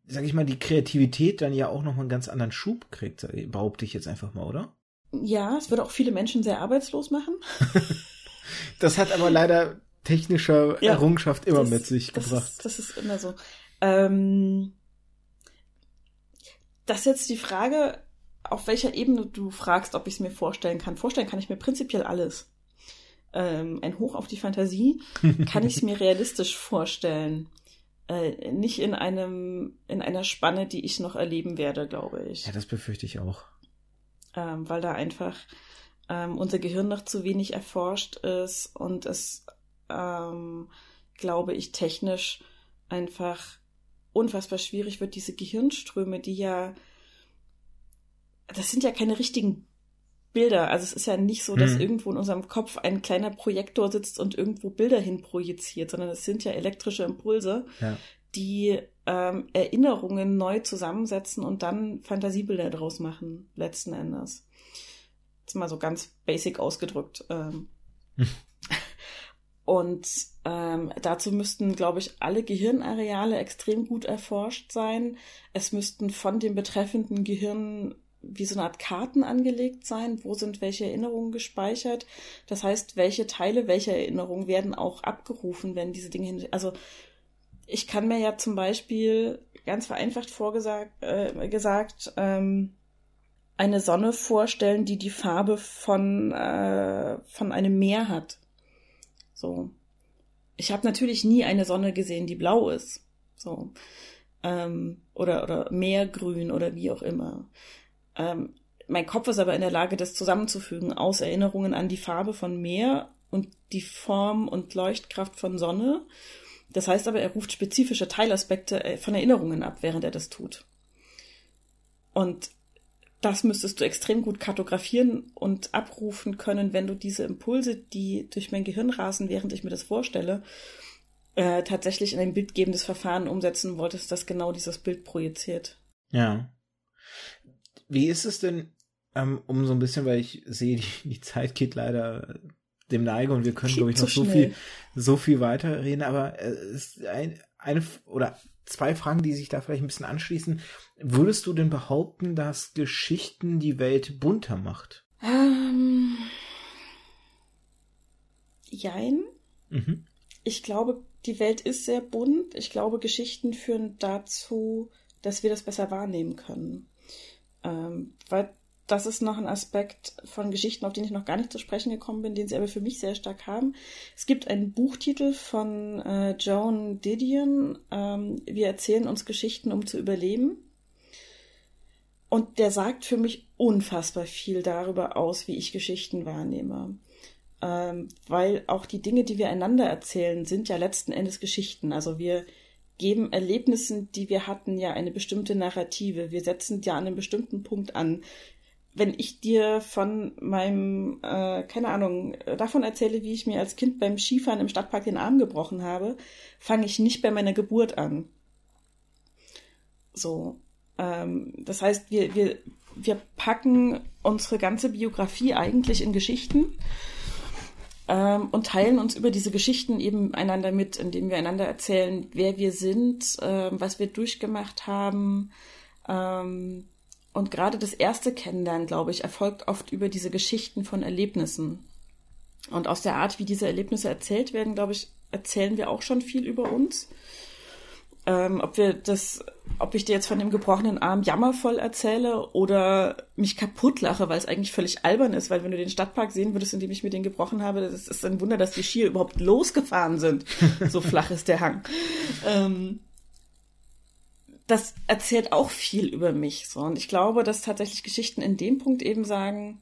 sag ich mal, die Kreativität dann ja auch noch mal einen ganz anderen Schub kriegt, behaupte ich jetzt einfach mal, oder? Ja, es würde auch viele Menschen sehr arbeitslos machen. das hat aber leider technischer ja, Errungenschaft immer das, mit sich das gebracht. Ist, das ist immer so. Ähm, das ist jetzt die Frage, auf welcher Ebene du fragst, ob ich es mir vorstellen kann. Vorstellen kann ich mir prinzipiell alles. Ähm, ein Hoch auf die Fantasie kann ich es mir realistisch vorstellen. Äh, nicht in einem, in einer Spanne, die ich noch erleben werde, glaube ich. Ja, das befürchte ich auch. Ähm, weil da einfach ähm, unser Gehirn noch zu wenig erforscht ist und es, ähm, glaube ich, technisch einfach unfassbar schwierig wird, diese Gehirnströme, die ja, das sind ja keine richtigen Bilder. Also es ist ja nicht so, dass hm. irgendwo in unserem Kopf ein kleiner Projektor sitzt und irgendwo Bilder hin projiziert, sondern es sind ja elektrische Impulse, ja. die ähm, Erinnerungen neu zusammensetzen und dann Fantasiebilder draus machen, letzten Endes. Jetzt mal so ganz basic ausgedrückt. Ähm. Und ähm, dazu müssten, glaube ich, alle Gehirnareale extrem gut erforscht sein. Es müssten von dem betreffenden Gehirn wie so eine Art Karten angelegt sein. Wo sind welche Erinnerungen gespeichert? Das heißt, welche Teile welcher Erinnerung werden auch abgerufen, wenn diese Dinge hin. Also ich kann mir ja zum Beispiel ganz vereinfacht vorgesagt äh, gesagt ähm, eine Sonne vorstellen, die die Farbe von äh, von einem Meer hat. So. Ich habe natürlich nie eine Sonne gesehen, die blau ist. So. Ähm, oder, oder Meergrün oder wie auch immer. Ähm, mein Kopf ist aber in der Lage, das zusammenzufügen aus Erinnerungen an die Farbe von Meer und die Form und Leuchtkraft von Sonne. Das heißt aber, er ruft spezifische Teilaspekte äh, von Erinnerungen ab, während er das tut. Und das müsstest du extrem gut kartografieren und abrufen können, wenn du diese Impulse, die durch mein Gehirn rasen, während ich mir das vorstelle, äh, tatsächlich in ein bildgebendes Verfahren umsetzen wolltest, das genau dieses Bild projiziert. Ja. Wie ist es denn, ähm, um so ein bisschen, weil ich sehe, die, die Zeit geht leider dem Neige und wir können, glaube ich, noch so, so viel, so viel weiterreden, aber äh, es ist ein, eine oder zwei Fragen, die sich da vielleicht ein bisschen anschließen. Würdest du denn behaupten, dass Geschichten die Welt bunter macht? Ähm, jein. Mhm. Ich glaube, die Welt ist sehr bunt. Ich glaube, Geschichten führen dazu, dass wir das besser wahrnehmen können. Ähm, weil das ist noch ein Aspekt von Geschichten, auf den ich noch gar nicht zu sprechen gekommen bin, den sie aber für mich sehr stark haben. Es gibt einen Buchtitel von äh, Joan Didion, ähm, Wir erzählen uns Geschichten, um zu überleben. Und der sagt für mich unfassbar viel darüber aus, wie ich Geschichten wahrnehme. Ähm, weil auch die Dinge, die wir einander erzählen, sind ja letzten Endes Geschichten. Also wir geben Erlebnissen, die wir hatten, ja eine bestimmte Narrative. Wir setzen ja an einem bestimmten Punkt an. Wenn ich dir von meinem, äh, keine Ahnung, davon erzähle, wie ich mir als Kind beim Skifahren im Stadtpark den Arm gebrochen habe, fange ich nicht bei meiner Geburt an. So. Ähm, das heißt, wir, wir, wir packen unsere ganze Biografie eigentlich in Geschichten ähm, und teilen uns über diese Geschichten eben einander mit, indem wir einander erzählen, wer wir sind, äh, was wir durchgemacht haben. Ähm, und gerade das erste Kennenlernen, glaube ich, erfolgt oft über diese Geschichten von Erlebnissen. Und aus der Art, wie diese Erlebnisse erzählt werden, glaube ich, erzählen wir auch schon viel über uns. Ähm, ob wir das, ob ich dir jetzt von dem gebrochenen Arm jammervoll erzähle oder mich kaputt lache, weil es eigentlich völlig albern ist, weil wenn du den Stadtpark sehen würdest, in dem ich mir den gebrochen habe, das ist ein Wunder, dass die Skier überhaupt losgefahren sind. so flach ist der Hang. Ähm, das erzählt auch viel über mich. So. Und ich glaube, dass tatsächlich Geschichten in dem Punkt eben sagen,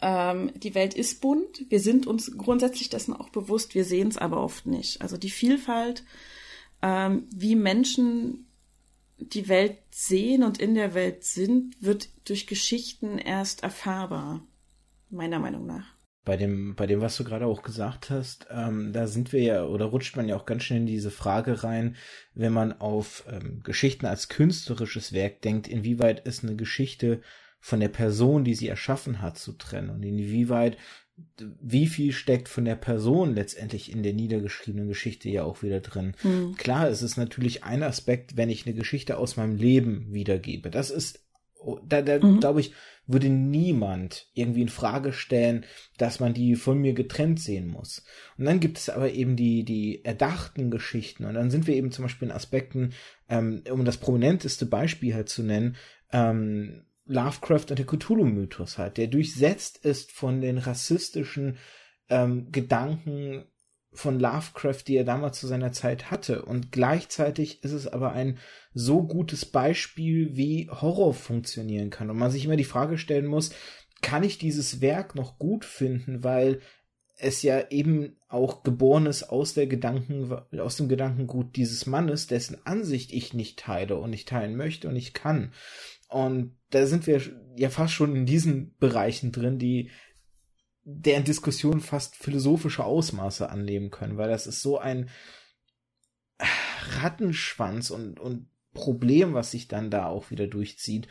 ähm, die Welt ist bunt, wir sind uns grundsätzlich dessen auch bewusst, wir sehen es aber oft nicht. Also die Vielfalt ähm, wie Menschen die Welt sehen und in der Welt sind, wird durch Geschichten erst erfahrbar, meiner Meinung nach. Bei dem, bei dem, was du gerade auch gesagt hast, ähm, da sind wir ja oder rutscht man ja auch ganz schnell in diese Frage rein, wenn man auf ähm, Geschichten als künstlerisches Werk denkt, inwieweit ist eine Geschichte von der Person, die sie erschaffen hat, zu trennen und inwieweit wie viel steckt von der Person letztendlich in der niedergeschriebenen Geschichte ja auch wieder drin. Mhm. Klar, es ist natürlich ein Aspekt, wenn ich eine Geschichte aus meinem Leben wiedergebe. Das ist, da, da mhm. glaube ich, würde niemand irgendwie in Frage stellen, dass man die von mir getrennt sehen muss. Und dann gibt es aber eben die, die erdachten Geschichten. Und dann sind wir eben zum Beispiel in Aspekten, ähm, um das prominenteste Beispiel halt zu nennen, ähm, Lovecraft und der Cthulhu-Mythos halt, der durchsetzt ist von den rassistischen ähm, Gedanken von Lovecraft, die er damals zu seiner Zeit hatte. Und gleichzeitig ist es aber ein so gutes Beispiel, wie Horror funktionieren kann. Und man sich immer die Frage stellen muss, kann ich dieses Werk noch gut finden, weil es ja eben auch geboren ist aus der Gedanken, aus dem Gedankengut dieses Mannes, dessen Ansicht ich nicht teile und nicht teilen möchte und nicht kann. Und da sind wir ja fast schon in diesen Bereichen drin, die deren Diskussion fast philosophische Ausmaße annehmen können, weil das ist so ein Rattenschwanz und, und Problem, was sich dann da auch wieder durchzieht.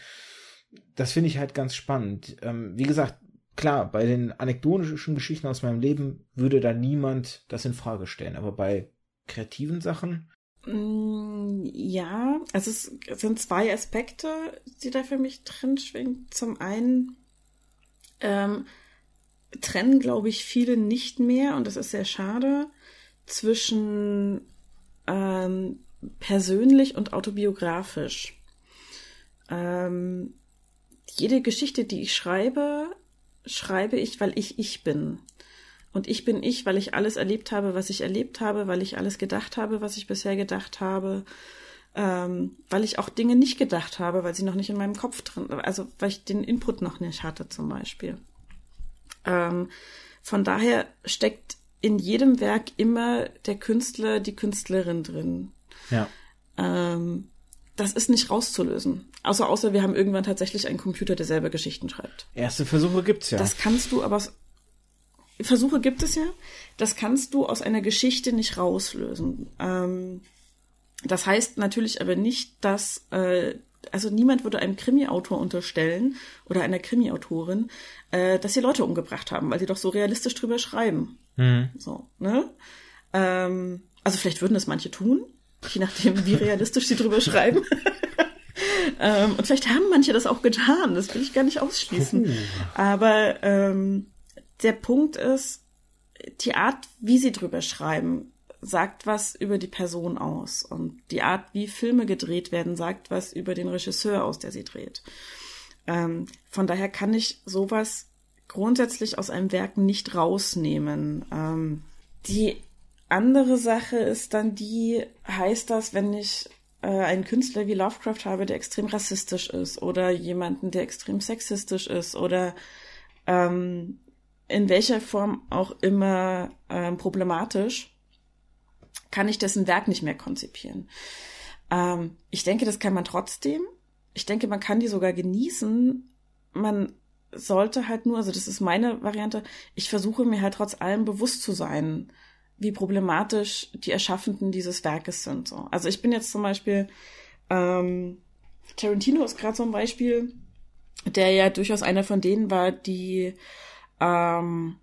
Das finde ich halt ganz spannend. Ähm, wie gesagt, klar, bei den anekdotischen Geschichten aus meinem Leben würde da niemand das in Frage stellen, aber bei kreativen Sachen Mm, ja, also es sind zwei Aspekte, die da für mich drin schwingen. Zum einen ähm, trennen, glaube ich, viele nicht mehr, und das ist sehr schade, zwischen ähm, persönlich und autobiografisch. Ähm, jede Geschichte, die ich schreibe, schreibe ich, weil ich ich bin. Und ich bin ich, weil ich alles erlebt habe, was ich erlebt habe, weil ich alles gedacht habe, was ich bisher gedacht habe, ähm, weil ich auch Dinge nicht gedacht habe, weil sie noch nicht in meinem Kopf drin, also weil ich den Input noch nicht hatte zum Beispiel. Ähm, von daher steckt in jedem Werk immer der Künstler, die Künstlerin drin. Ja. Ähm, das ist nicht rauszulösen. Außer, außer wir haben irgendwann tatsächlich einen Computer, der selber Geschichten schreibt. Erste Versuche gibt's ja. Das kannst du aber Versuche gibt es ja. Das kannst du aus einer Geschichte nicht rauslösen. Ähm, das heißt natürlich aber nicht, dass, äh, also niemand würde einem Krimi-Autor unterstellen oder einer Krimi-Autorin, äh, dass sie Leute umgebracht haben, weil sie doch so realistisch drüber schreiben. Mhm. So, ne? Ähm, also vielleicht würden das manche tun, je nachdem, wie realistisch sie drüber schreiben. ähm, und vielleicht haben manche das auch getan, das will ich gar nicht ausschließen. Puh. Aber ähm, der Punkt ist, die Art, wie sie drüber schreiben, sagt was über die Person aus. Und die Art, wie Filme gedreht werden, sagt was über den Regisseur aus, der sie dreht. Ähm, von daher kann ich sowas grundsätzlich aus einem Werk nicht rausnehmen. Ähm, die andere Sache ist dann die, heißt das, wenn ich äh, einen Künstler wie Lovecraft habe, der extrem rassistisch ist oder jemanden, der extrem sexistisch ist oder ähm, in welcher Form auch immer ähm, problematisch, kann ich dessen Werk nicht mehr konzipieren. Ähm, ich denke, das kann man trotzdem. Ich denke, man kann die sogar genießen. Man sollte halt nur, also das ist meine Variante, ich versuche mir halt trotz allem bewusst zu sein, wie problematisch die Erschaffenden dieses Werkes sind. So. Also ich bin jetzt zum Beispiel, ähm, Tarantino ist gerade so ein Beispiel, der ja durchaus einer von denen war, die ähm,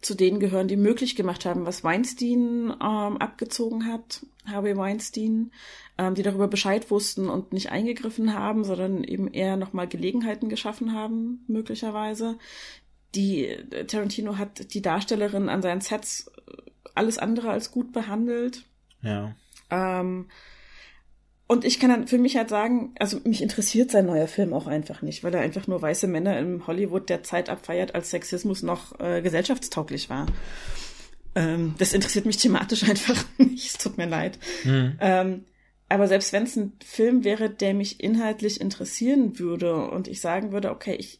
zu denen gehören, die möglich gemacht haben, was Weinstein ähm, abgezogen hat, Harvey Weinstein, ähm, die darüber Bescheid wussten und nicht eingegriffen haben, sondern eben eher nochmal Gelegenheiten geschaffen haben, möglicherweise. Die äh, Tarantino hat die Darstellerin an seinen Sets äh, alles andere als gut behandelt. Ja. Ähm, und ich kann dann für mich halt sagen, also mich interessiert sein neuer Film auch einfach nicht, weil er einfach nur weiße Männer im Hollywood der Zeit abfeiert, als Sexismus noch äh, gesellschaftstauglich war. Ähm, das interessiert mich thematisch einfach nicht, es tut mir leid. Mhm. Ähm, aber selbst wenn es ein Film wäre, der mich inhaltlich interessieren würde und ich sagen würde, okay, ich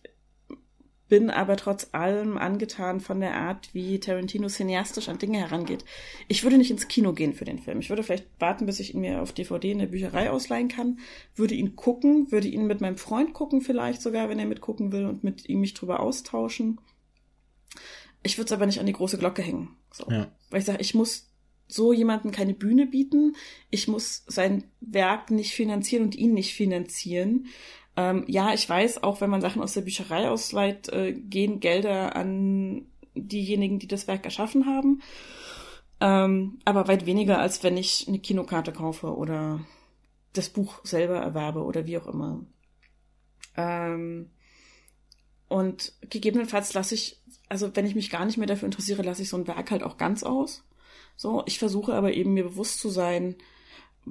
bin aber trotz allem angetan von der Art, wie Tarantino cineastisch an Dinge herangeht. Ich würde nicht ins Kino gehen für den Film. Ich würde vielleicht warten, bis ich ihn mir auf DVD in der Bücherei ausleihen kann, würde ihn gucken, würde ihn mit meinem Freund gucken vielleicht sogar, wenn er mitgucken will und mit ihm mich drüber austauschen. Ich würde es aber nicht an die große Glocke hängen. So. Ja. Weil ich sage, ich muss so jemandem keine Bühne bieten. Ich muss sein Werk nicht finanzieren und ihn nicht finanzieren. Ähm, ja, ich weiß, auch wenn man Sachen aus der Bücherei ausleiht, äh, gehen Gelder an diejenigen, die das Werk erschaffen haben. Ähm, aber weit weniger, als wenn ich eine Kinokarte kaufe oder das Buch selber erwerbe oder wie auch immer. Ähm, und gegebenenfalls lasse ich, also wenn ich mich gar nicht mehr dafür interessiere, lasse ich so ein Werk halt auch ganz aus. So, ich versuche aber eben mir bewusst zu sein,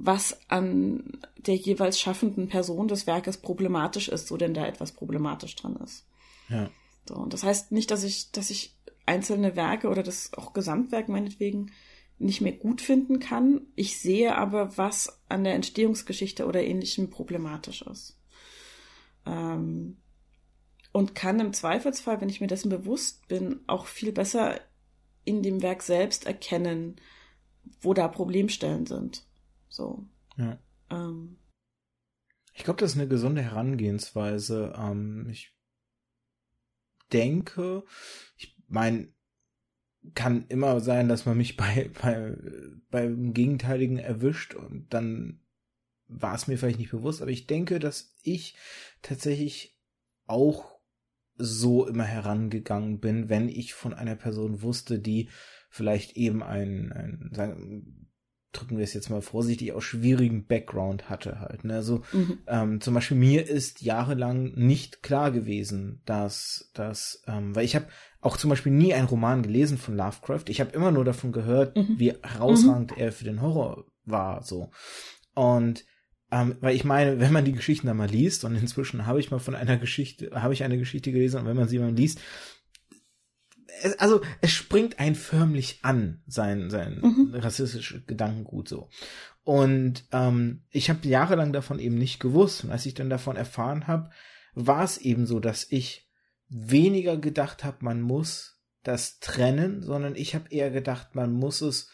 was an der jeweils schaffenden Person des Werkes problematisch ist, so denn da etwas problematisch dran ist. Ja. So, und das heißt nicht, dass ich, dass ich einzelne Werke oder das auch Gesamtwerk meinetwegen nicht mehr gut finden kann. Ich sehe aber, was an der Entstehungsgeschichte oder ähnlichem problematisch ist. Ähm, und kann im Zweifelsfall, wenn ich mir dessen bewusst bin, auch viel besser in dem Werk selbst erkennen, wo da Problemstellen sind. So. Ja. Ähm. Ich glaube, das ist eine gesunde Herangehensweise. Ähm, ich denke, ich meine, kann immer sein, dass man mich bei, bei, beim Gegenteiligen erwischt und dann war es mir vielleicht nicht bewusst, aber ich denke, dass ich tatsächlich auch so immer herangegangen bin, wenn ich von einer Person wusste, die vielleicht eben ein, ein sagen, drücken wir es jetzt mal vorsichtig, aus schwierigen Background hatte halt. Ne? Also mhm. ähm, zum Beispiel mir ist jahrelang nicht klar gewesen, dass das, ähm, weil ich habe auch zum Beispiel nie einen Roman gelesen von Lovecraft. Ich habe immer nur davon gehört, mhm. wie herausragend mhm. er für den Horror war. So und ähm, weil ich meine, wenn man die Geschichten da mal liest, und inzwischen habe ich mal von einer Geschichte, habe ich eine Geschichte gelesen, und wenn man sie mal liest, es, also es springt ein förmlich an, sein, sein mhm. rassistisches Gedankengut so. Und ähm, ich habe jahrelang davon eben nicht gewusst. Und als ich dann davon erfahren habe, war es eben so, dass ich weniger gedacht habe, man muss das trennen, sondern ich habe eher gedacht, man muss es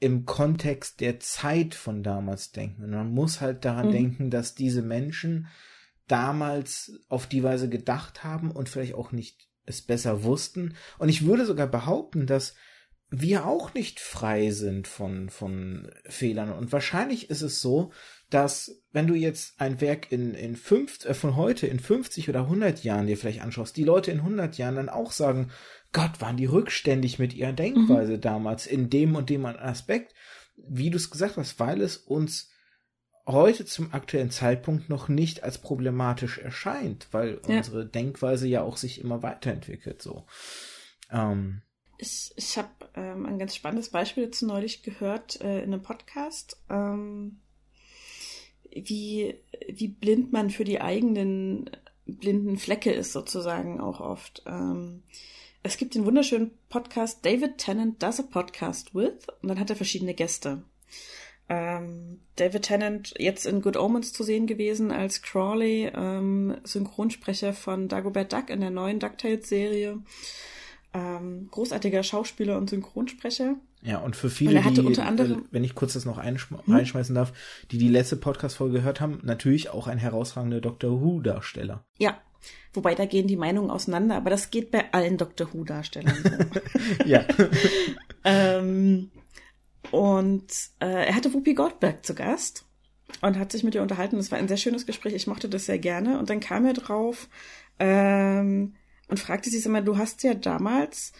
im Kontext der Zeit von damals denken. Und man muss halt daran mhm. denken, dass diese Menschen damals auf die Weise gedacht haben und vielleicht auch nicht es besser wussten. Und ich würde sogar behaupten, dass wir auch nicht frei sind von, von Fehlern. Und wahrscheinlich ist es so, dass wenn du jetzt ein Werk in, in fünf, äh, von heute in 50 oder 100 Jahren dir vielleicht anschaust, die Leute in 100 Jahren dann auch sagen, Gott, waren die rückständig mit ihrer Denkweise mhm. damals in dem und dem Aspekt, wie du es gesagt hast, weil es uns heute zum aktuellen Zeitpunkt noch nicht als problematisch erscheint, weil ja. unsere Denkweise ja auch sich immer weiterentwickelt. So. Ähm. Ich, ich habe ähm, ein ganz spannendes Beispiel dazu neulich gehört äh, in einem Podcast, ähm, wie, wie blind man für die eigenen blinden Flecke ist, sozusagen auch oft. Ähm, es gibt den wunderschönen Podcast David Tennant Does a Podcast With und dann hat er verschiedene Gäste. Ähm, David Tennant jetzt in Good Omens zu sehen gewesen als Crawley, ähm, Synchronsprecher von Dagobert Duck in der neuen DuckTales-Serie. Ähm, großartiger Schauspieler und Synchronsprecher. Ja, und für viele, und die, unter anderem, äh, wenn ich kurz das noch hm? reinschmeißen darf, die die letzte Podcast-Folge gehört haben, natürlich auch ein herausragender Doctor Who-Darsteller. Ja, wobei da gehen die Meinungen auseinander, aber das geht bei allen Doctor Who-Darstellern so. ja. ähm, und äh, er hatte Whoopi Goldberg zu Gast und hat sich mit ihr unterhalten. Das war ein sehr schönes Gespräch. Ich mochte das sehr gerne. Und dann kam er drauf ähm, und fragte sie immer, du hast ja damals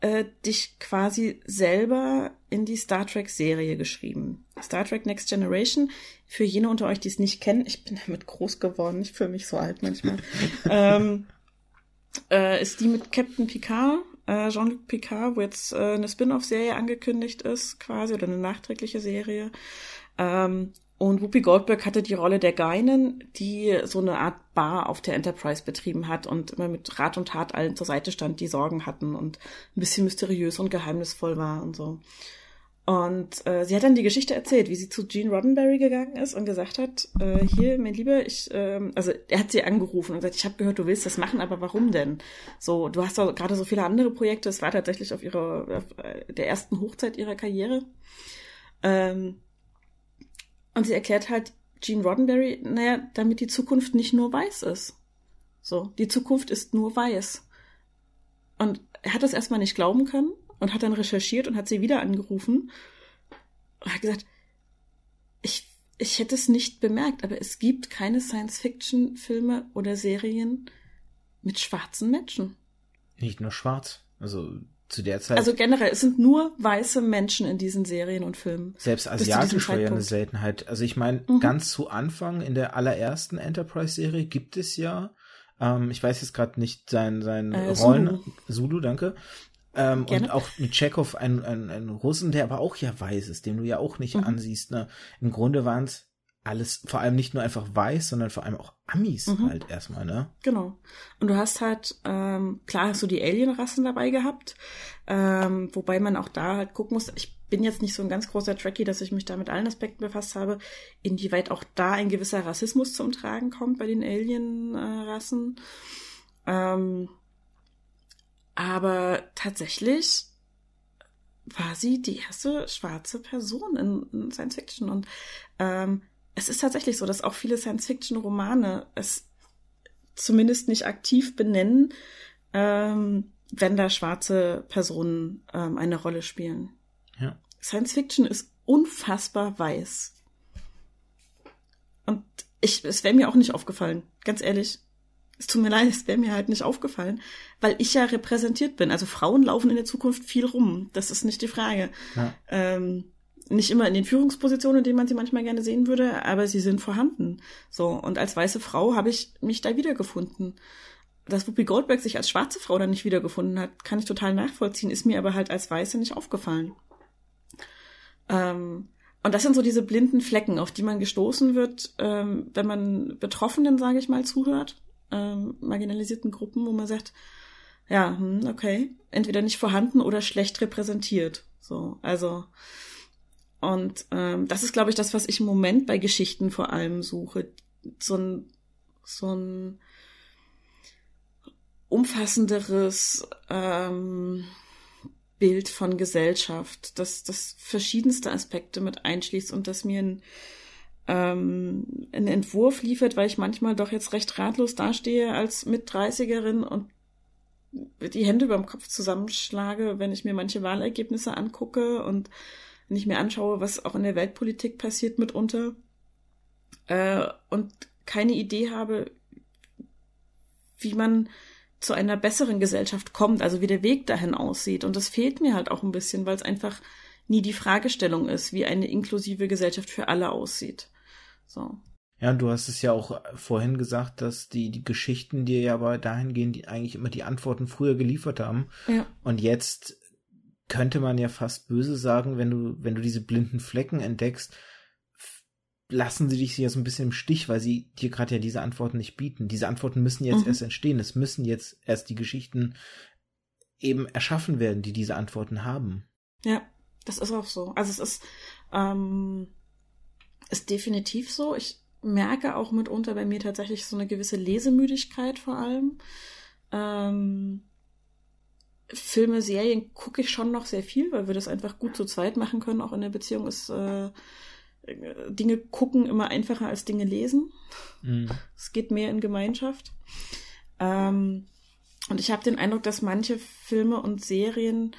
äh, dich quasi selber in die Star Trek Serie geschrieben. Star Trek Next Generation. Für jene unter euch, die es nicht kennen, ich bin damit groß geworden, ich fühle mich so alt manchmal. ähm, äh, ist die mit Captain Picard, äh, Jean-Luc Picard, wo jetzt äh, eine Spin-off-Serie angekündigt ist, quasi, oder eine nachträgliche Serie. Ähm, und Whoopi Goldberg hatte die Rolle der Geinen, die so eine Art Bar auf der Enterprise betrieben hat und immer mit Rat und Tat allen zur Seite stand, die Sorgen hatten und ein bisschen mysteriös und geheimnisvoll war und so. Und äh, sie hat dann die Geschichte erzählt, wie sie zu Gene Roddenberry gegangen ist und gesagt hat, äh, hier, mein Lieber, ich, äh, also er hat sie angerufen und gesagt, ich habe gehört, du willst das machen, aber warum denn? So, du hast doch gerade so viele andere Projekte. Es war tatsächlich auf ihrer, auf äh, der ersten Hochzeit ihrer Karriere. Ähm, und sie erklärt halt Gene Roddenberry, naja, damit die Zukunft nicht nur weiß ist. So, die Zukunft ist nur weiß. Und er hat das erstmal nicht glauben können und hat dann recherchiert und hat sie wieder angerufen und hat gesagt, ich, ich hätte es nicht bemerkt, aber es gibt keine Science-Fiction-Filme oder Serien mit schwarzen Menschen. Nicht nur schwarz. Also zu der Zeit. Also generell, es sind nur weiße Menschen in diesen Serien und Filmen. Selbst asiatisch war ja eine Seltenheit. Also ich meine, mhm. ganz zu Anfang in der allerersten Enterprise-Serie gibt es ja, ähm, ich weiß jetzt gerade nicht sein, sein äh, Rollen. Zulu. Zulu, danke. Ähm, und auch mit Chekhov ein, ein, ein Russen, der aber auch ja weiß ist, den du ja auch nicht mhm. ansiehst. Ne? Im Grunde waren es alles, vor allem nicht nur einfach weiß, sondern vor allem auch Amis mhm. halt erstmal, ne? Genau. Und du hast halt, ähm, klar hast du die Alien-Rassen dabei gehabt, ähm, wobei man auch da halt gucken muss, ich bin jetzt nicht so ein ganz großer Tracky, dass ich mich da mit allen Aspekten befasst habe, inwieweit auch da ein gewisser Rassismus zum Tragen kommt bei den Alien-Rassen. Ähm, aber tatsächlich war sie die erste schwarze Person in, in Science Fiction und ähm, es ist tatsächlich so, dass auch viele Science-Fiction-Romane es zumindest nicht aktiv benennen, ähm, wenn da schwarze Personen ähm, eine Rolle spielen. Ja. Science-Fiction ist unfassbar weiß. Und ich, es wäre mir auch nicht aufgefallen, ganz ehrlich. Es tut mir leid, es wäre mir halt nicht aufgefallen, weil ich ja repräsentiert bin. Also Frauen laufen in der Zukunft viel rum. Das ist nicht die Frage. Ja. Ähm, nicht immer in den Führungspositionen, in denen man sie manchmal gerne sehen würde, aber sie sind vorhanden. So, und als weiße Frau habe ich mich da wiedergefunden. Dass Whoopi Goldberg sich als schwarze Frau dann nicht wiedergefunden hat, kann ich total nachvollziehen, ist mir aber halt als Weiße nicht aufgefallen. Ähm, und das sind so diese blinden Flecken, auf die man gestoßen wird, ähm, wenn man Betroffenen, sage ich mal, zuhört, ähm, marginalisierten Gruppen, wo man sagt, ja, hm, okay, entweder nicht vorhanden oder schlecht repräsentiert. So, also und ähm, das ist, glaube ich, das, was ich im Moment bei Geschichten vor allem suche. So ein, so ein umfassenderes ähm, Bild von Gesellschaft, das, das verschiedenste Aspekte mit einschließt und das mir ein, ähm, einen Entwurf liefert, weil ich manchmal doch jetzt recht ratlos dastehe als mit 30erin und die Hände über dem Kopf zusammenschlage, wenn ich mir manche Wahlergebnisse angucke und wenn ich mir anschaue, was auch in der Weltpolitik passiert mitunter äh, und keine Idee habe, wie man zu einer besseren Gesellschaft kommt, also wie der Weg dahin aussieht. Und das fehlt mir halt auch ein bisschen, weil es einfach nie die Fragestellung ist, wie eine inklusive Gesellschaft für alle aussieht. So. Ja, und du hast es ja auch vorhin gesagt, dass die, die Geschichten dir ja aber dahingehend die eigentlich immer die Antworten früher geliefert haben. Ja. Und jetzt könnte man ja fast böse sagen, wenn du, wenn du diese blinden Flecken entdeckst, lassen sie dich ja so ein bisschen im Stich, weil sie dir gerade ja diese Antworten nicht bieten. Diese Antworten müssen jetzt mhm. erst entstehen. Es müssen jetzt erst die Geschichten eben erschaffen werden, die diese Antworten haben. Ja, das ist auch so. Also es ist, ähm, ist definitiv so. Ich merke auch mitunter bei mir tatsächlich so eine gewisse Lesemüdigkeit vor allem. Ähm, Filme, Serien gucke ich schon noch sehr viel, weil wir das einfach gut zu zweit machen können. Auch in der Beziehung ist äh, Dinge gucken immer einfacher als Dinge lesen. Mhm. Es geht mehr in Gemeinschaft. Ähm, und ich habe den Eindruck, dass manche Filme und Serien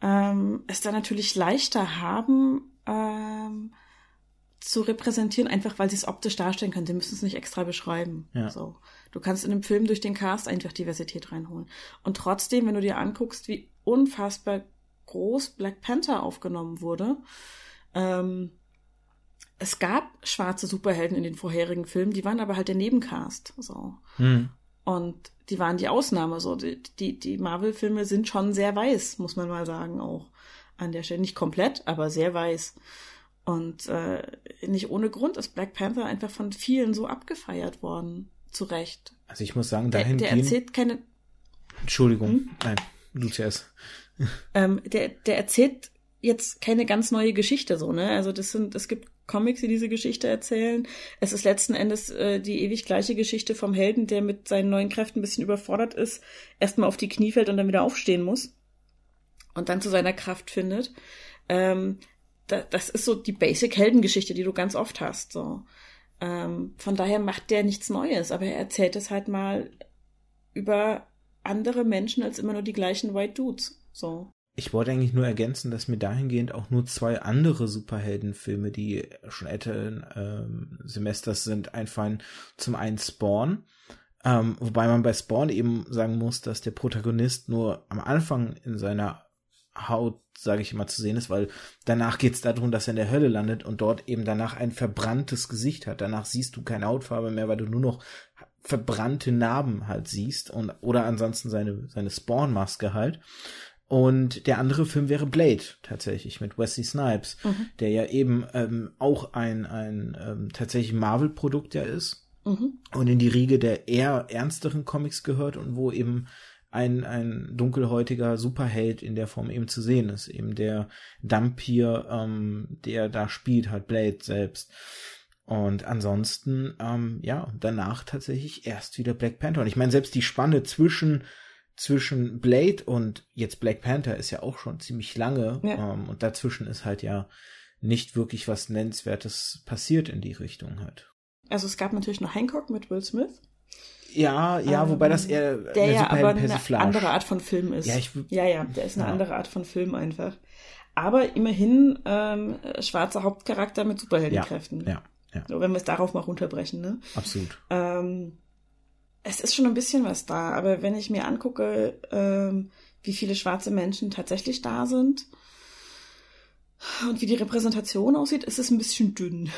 ähm, es da natürlich leichter haben, ähm, zu repräsentieren, einfach weil sie es optisch darstellen können. Sie müssen es nicht extra beschreiben. Ja. So. Du kannst in einem Film durch den Cast einfach Diversität reinholen. Und trotzdem, wenn du dir anguckst, wie unfassbar groß Black Panther aufgenommen wurde, ähm, es gab schwarze Superhelden in den vorherigen Filmen, die waren aber halt der Nebencast. So. Hm. Und die waren die Ausnahme. So. Die, die, die Marvel-Filme sind schon sehr weiß, muss man mal sagen, auch an der Stelle. Nicht komplett, aber sehr weiß. Und äh, nicht ohne Grund ist Black Panther einfach von vielen so abgefeiert worden. Zu Recht. Also ich muss sagen, dahin der, der erzählt keine. Entschuldigung, hm? nein, du zuerst. Ähm, der, der erzählt jetzt keine ganz neue Geschichte so, ne? Also das sind, es gibt Comics, die diese Geschichte erzählen. Es ist letzten Endes äh, die ewig gleiche Geschichte vom Helden, der mit seinen neuen Kräften ein bisschen überfordert ist, erstmal auf die Knie fällt und dann wieder aufstehen muss und dann zu seiner Kraft findet. Ähm, da, das ist so die Basic-Heldengeschichte, die du ganz oft hast. So. Ähm, von daher macht der nichts Neues, aber er erzählt es halt mal über andere Menschen als immer nur die gleichen White Dudes. So. Ich wollte eigentlich nur ergänzen, dass mir dahingehend auch nur zwei andere Superheldenfilme, die schon älteren ähm, Semesters sind, einfallen. Zum einen Spawn, ähm, wobei man bei Spawn eben sagen muss, dass der Protagonist nur am Anfang in seiner Haut, sage ich immer, zu sehen ist, weil danach geht es darum, dass er in der Hölle landet und dort eben danach ein verbranntes Gesicht hat. Danach siehst du keine Hautfarbe mehr, weil du nur noch verbrannte Narben halt siehst und oder ansonsten seine seine Spawn-Maske halt. Und der andere Film wäre Blade tatsächlich mit Wesley Snipes, mhm. der ja eben ähm, auch ein ein ähm, tatsächlich Marvel-Produkt ja ist mhm. und in die Riege der eher ernsteren Comics gehört und wo eben ein, ein dunkelhäutiger Superheld in der Form eben zu sehen ist. Eben der Dampir, ähm, der da spielt, halt Blade selbst. Und ansonsten, ähm, ja, danach tatsächlich erst wieder Black Panther. Und ich meine, selbst die Spanne zwischen, zwischen Blade und jetzt Black Panther ist ja auch schon ziemlich lange. Ja. Ähm, und dazwischen ist halt ja nicht wirklich was Nennenswertes passiert in die Richtung halt. Also es gab natürlich noch Hancock mit Will Smith. Ja, ja, ähm, wobei das eher der ja aber eine andere Art von Film ist. Ja, ich, ja, ja, der ist eine ja. andere Art von Film einfach. Aber immerhin ähm, schwarzer Hauptcharakter mit Superheldenkräften. Ja, ja, ja. So, wenn wir es darauf mal runterbrechen, ne? Absolut. Ähm, es ist schon ein bisschen was da, aber wenn ich mir angucke, ähm, wie viele schwarze Menschen tatsächlich da sind und wie die Repräsentation aussieht, ist es ein bisschen dünn.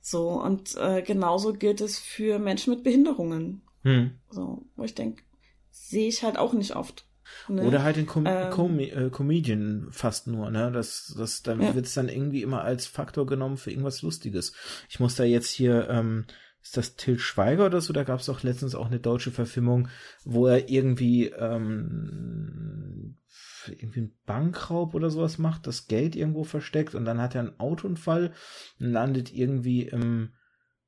So, und äh, genauso gilt es für Menschen mit Behinderungen. Hm. So, wo ich denke, sehe ich halt auch nicht oft. Ne? Oder halt den Com ähm, Com äh, Comedian fast nur, ne? Das, das, da ja. wird es dann irgendwie immer als Faktor genommen für irgendwas Lustiges. Ich muss da jetzt hier, ähm, ist das Till Schweiger oder so? Da gab es auch letztens auch eine deutsche Verfilmung, wo er irgendwie ähm, irgendwie einen Bankraub oder sowas macht, das Geld irgendwo versteckt und dann hat er einen Autounfall und landet irgendwie im,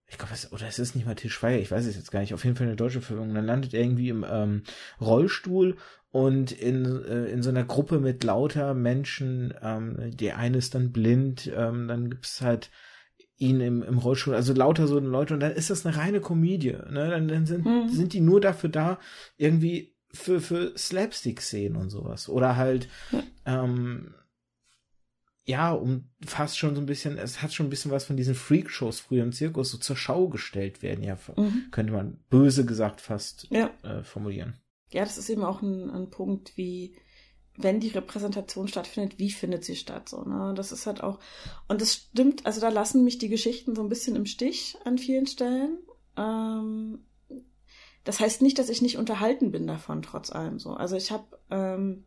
ich glaube, oder es ist nicht mal Tischweier, ich weiß es jetzt gar nicht, auf jeden Fall eine deutsche Verfilmung, dann landet er irgendwie im ähm, Rollstuhl und in, äh, in so einer Gruppe mit lauter Menschen, ähm, die eine ist dann blind, ähm, dann gibt's halt ihn im, im Rollstuhl, also lauter so Leute und dann ist das eine reine Komödie, ne? Dann, dann sind, mhm. sind die nur dafür da, irgendwie für, für Slapstick-Szenen und sowas. Oder halt, ja. ähm, ja, um fast schon so ein bisschen, es hat schon ein bisschen was von diesen Freak-Shows früher im Zirkus so zur Schau gestellt werden, ja, mhm. könnte man böse gesagt fast ja. äh, formulieren. Ja, das ist eben auch ein, ein Punkt, wie, wenn die Repräsentation stattfindet, wie findet sie statt? So, ne? Das ist halt auch, und das stimmt, also da lassen mich die Geschichten so ein bisschen im Stich an vielen Stellen. Ähm, das heißt nicht, dass ich nicht unterhalten bin davon, trotz allem so. Also ich habe ähm,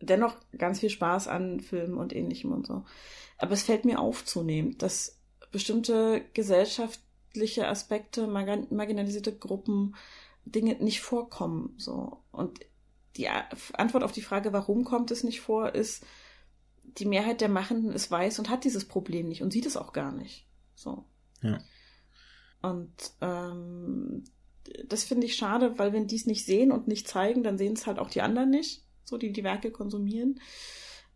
dennoch ganz viel Spaß an Filmen und ähnlichem und so. Aber es fällt mir auf zunehmend, dass bestimmte gesellschaftliche Aspekte, marginalisierte Gruppen, Dinge nicht vorkommen. So. Und die Antwort auf die Frage, warum kommt es nicht vor, ist, die Mehrheit der Machenden ist weiß und hat dieses Problem nicht und sieht es auch gar nicht. So. Ja. Und ähm, das finde ich schade, weil wenn die es nicht sehen und nicht zeigen, dann sehen es halt auch die anderen nicht, so die die Werke konsumieren.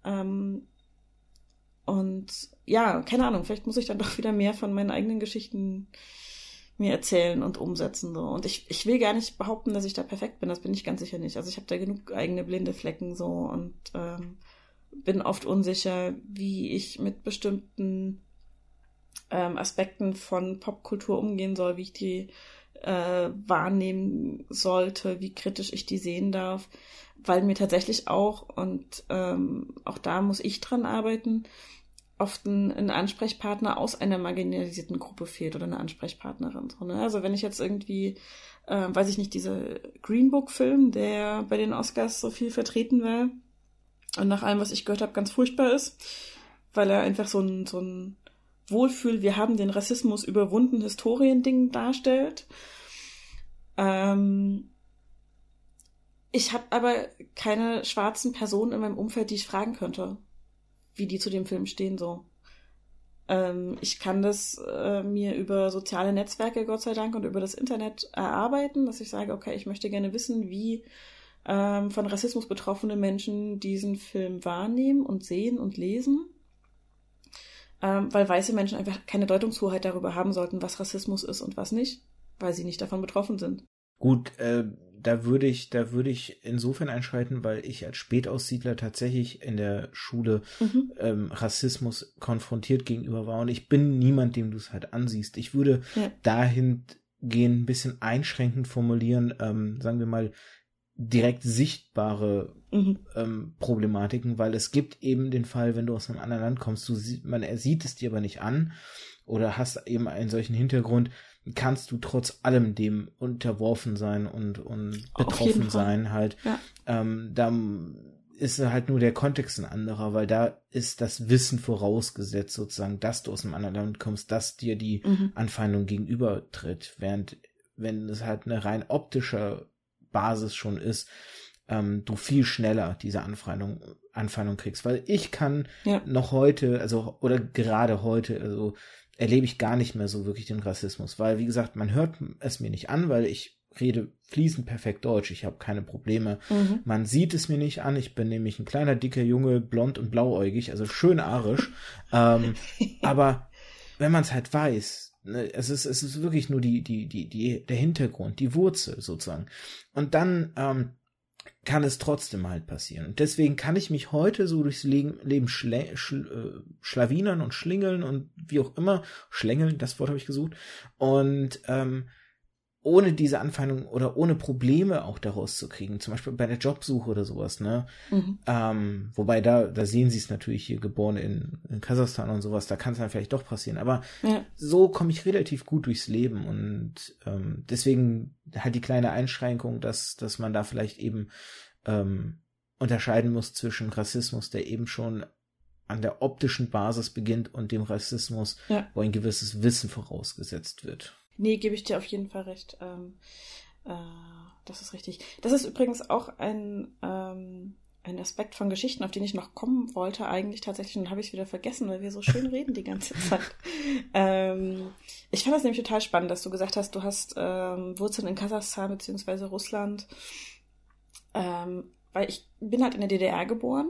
Ähm, und ja, keine Ahnung, vielleicht muss ich dann doch wieder mehr von meinen eigenen Geschichten mir erzählen und umsetzen. So. Und ich, ich will gar nicht behaupten, dass ich da perfekt bin, das bin ich ganz sicher nicht. Also ich habe da genug eigene blinde Flecken so und ähm, bin oft unsicher, wie ich mit bestimmten ähm, Aspekten von Popkultur umgehen soll, wie ich die äh, wahrnehmen sollte, wie kritisch ich die sehen darf, weil mir tatsächlich auch, und ähm, auch da muss ich dran arbeiten, oft ein, ein, Ansprechpartner aus einer marginalisierten Gruppe fehlt oder eine Ansprechpartnerin. So, ne? Also wenn ich jetzt irgendwie, äh, weiß ich nicht, diese Green Book-Film, der bei den Oscars so viel vertreten war und nach allem, was ich gehört habe, ganz furchtbar ist, weil er einfach so ein, so ein Wohlfühl, wir haben den Rassismus überwunden, Historiending darstellt. Ähm, ich habe aber keine schwarzen Personen in meinem Umfeld, die ich fragen könnte, wie die zu dem Film stehen so. Ähm, ich kann das äh, mir über soziale Netzwerke, Gott sei Dank, und über das Internet erarbeiten, dass ich sage, okay, ich möchte gerne wissen, wie ähm, von Rassismus betroffene Menschen diesen Film wahrnehmen und sehen und lesen ähm, weil weiße Menschen einfach keine Deutungshoheit darüber haben sollten, was Rassismus ist und was nicht, weil sie nicht davon betroffen sind. Gut, äh, da würde ich, da würde ich insofern einschreiten, weil ich als Spätaussiedler tatsächlich in der Schule mhm. ähm, Rassismus konfrontiert gegenüber war und ich bin niemand, dem du es halt ansiehst. Ich würde ja. dahin gehen, ein bisschen einschränkend formulieren, ähm, sagen wir mal, direkt sichtbare mhm. ähm, Problematiken, weil es gibt eben den Fall, wenn du aus einem anderen Land kommst, du sie, man er sieht es dir aber nicht an oder hast eben einen solchen Hintergrund, kannst du trotz allem dem unterworfen sein und, und betroffen sein halt. Ja. Ähm, da ist halt nur der Kontext ein anderer, weil da ist das Wissen vorausgesetzt sozusagen, dass du aus einem anderen Land kommst, dass dir die mhm. Anfeindung gegenübertritt, während wenn es halt eine rein optische Basis schon ist, ähm, du viel schneller diese Anfeindung, Anfeindung kriegst. Weil ich kann ja. noch heute, also oder gerade heute, also erlebe ich gar nicht mehr so wirklich den Rassismus. Weil, wie gesagt, man hört es mir nicht an, weil ich rede fließend perfekt Deutsch. Ich habe keine Probleme. Mhm. Man sieht es mir nicht an. Ich bin nämlich ein kleiner, dicker Junge, blond und blauäugig, also schön arisch. ähm, aber wenn man es halt weiß, Ne, es ist, es ist wirklich nur die, die, die, die, der Hintergrund, die Wurzel sozusagen. Und dann ähm, kann es trotzdem halt passieren. Und deswegen kann ich mich heute so durchs Leben, schle, schl, äh, schlawinern und schlingeln und wie auch immer, schlängeln, das Wort habe ich gesucht. Und ähm, ohne diese Anfeindung oder ohne Probleme auch daraus zu kriegen, zum Beispiel bei der Jobsuche oder sowas, ne? Mhm. Ähm, wobei da, da sehen sie es natürlich hier geboren in, in Kasachstan und sowas, da kann es dann vielleicht doch passieren. Aber ja. so komme ich relativ gut durchs Leben und ähm, deswegen halt die kleine Einschränkung, dass, dass man da vielleicht eben ähm, unterscheiden muss zwischen Rassismus, der eben schon an der optischen Basis beginnt und dem Rassismus, ja. wo ein gewisses Wissen vorausgesetzt wird. Nee, gebe ich dir auf jeden Fall recht. Ähm, äh, das ist richtig. Das ist übrigens auch ein, ähm, ein Aspekt von Geschichten, auf den ich noch kommen wollte, eigentlich tatsächlich, und habe ich es wieder vergessen, weil wir so schön reden die ganze Zeit. ähm, ich fand das nämlich total spannend, dass du gesagt hast, du hast ähm, Wurzeln in Kasachstan beziehungsweise Russland. Ähm, weil ich bin halt in der DDR geboren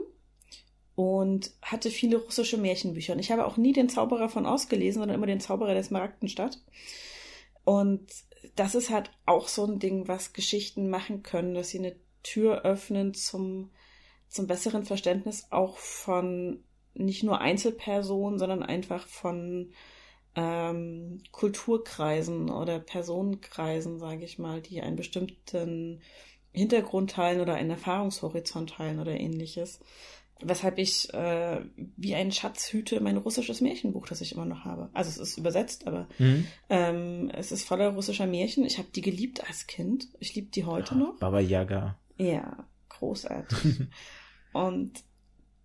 und hatte viele russische Märchenbücher. Und ich habe auch nie den Zauberer von Ost gelesen, sondern immer den Zauberer der Smaragdenstadt. Und das ist halt auch so ein Ding, was Geschichten machen können, dass sie eine Tür öffnen zum, zum besseren Verständnis auch von nicht nur Einzelpersonen, sondern einfach von ähm, Kulturkreisen oder Personenkreisen, sage ich mal, die einen bestimmten Hintergrund teilen oder einen Erfahrungshorizont teilen oder ähnliches weshalb ich äh, wie ein Schatz hüte mein russisches Märchenbuch, das ich immer noch habe. Also es ist übersetzt, aber mhm. ähm, es ist voller russischer Märchen. Ich habe die geliebt als Kind. Ich liebe die heute ja, noch. Baba Yaga. Ja, großartig. Und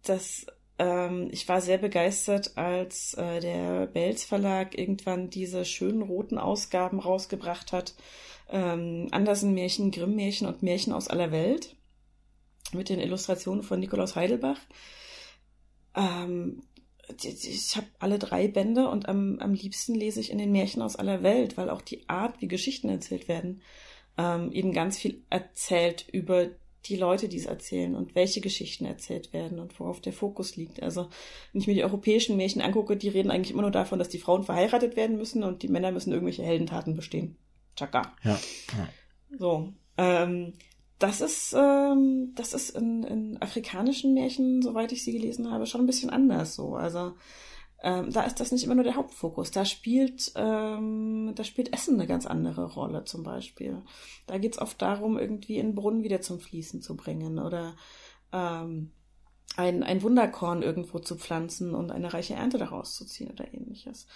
das, ähm, ich war sehr begeistert, als äh, der Belz Verlag irgendwann diese schönen roten Ausgaben rausgebracht hat. Ähm, Andersen-Märchen, Grimm-Märchen und Märchen aus aller Welt mit den Illustrationen von Nikolaus Heidelbach. Ähm, ich habe alle drei Bände und am, am liebsten lese ich in den Märchen aus aller Welt, weil auch die Art, wie Geschichten erzählt werden, ähm, eben ganz viel erzählt über die Leute, die es erzählen und welche Geschichten erzählt werden und worauf der Fokus liegt. Also wenn ich mir die europäischen Märchen angucke, die reden eigentlich immer nur davon, dass die Frauen verheiratet werden müssen und die Männer müssen irgendwelche Heldentaten bestehen. Chaka. Ja. ja. So. Ähm, das ist, ähm, das ist in, in afrikanischen Märchen, soweit ich sie gelesen habe, schon ein bisschen anders so. Also ähm, da ist das nicht immer nur der Hauptfokus. Da spielt, ähm, da spielt Essen eine ganz andere Rolle zum Beispiel. Da geht's oft darum, irgendwie einen Brunnen wieder zum Fließen zu bringen oder ähm, ein, ein Wunderkorn irgendwo zu pflanzen und eine reiche Ernte daraus zu ziehen oder ähnliches.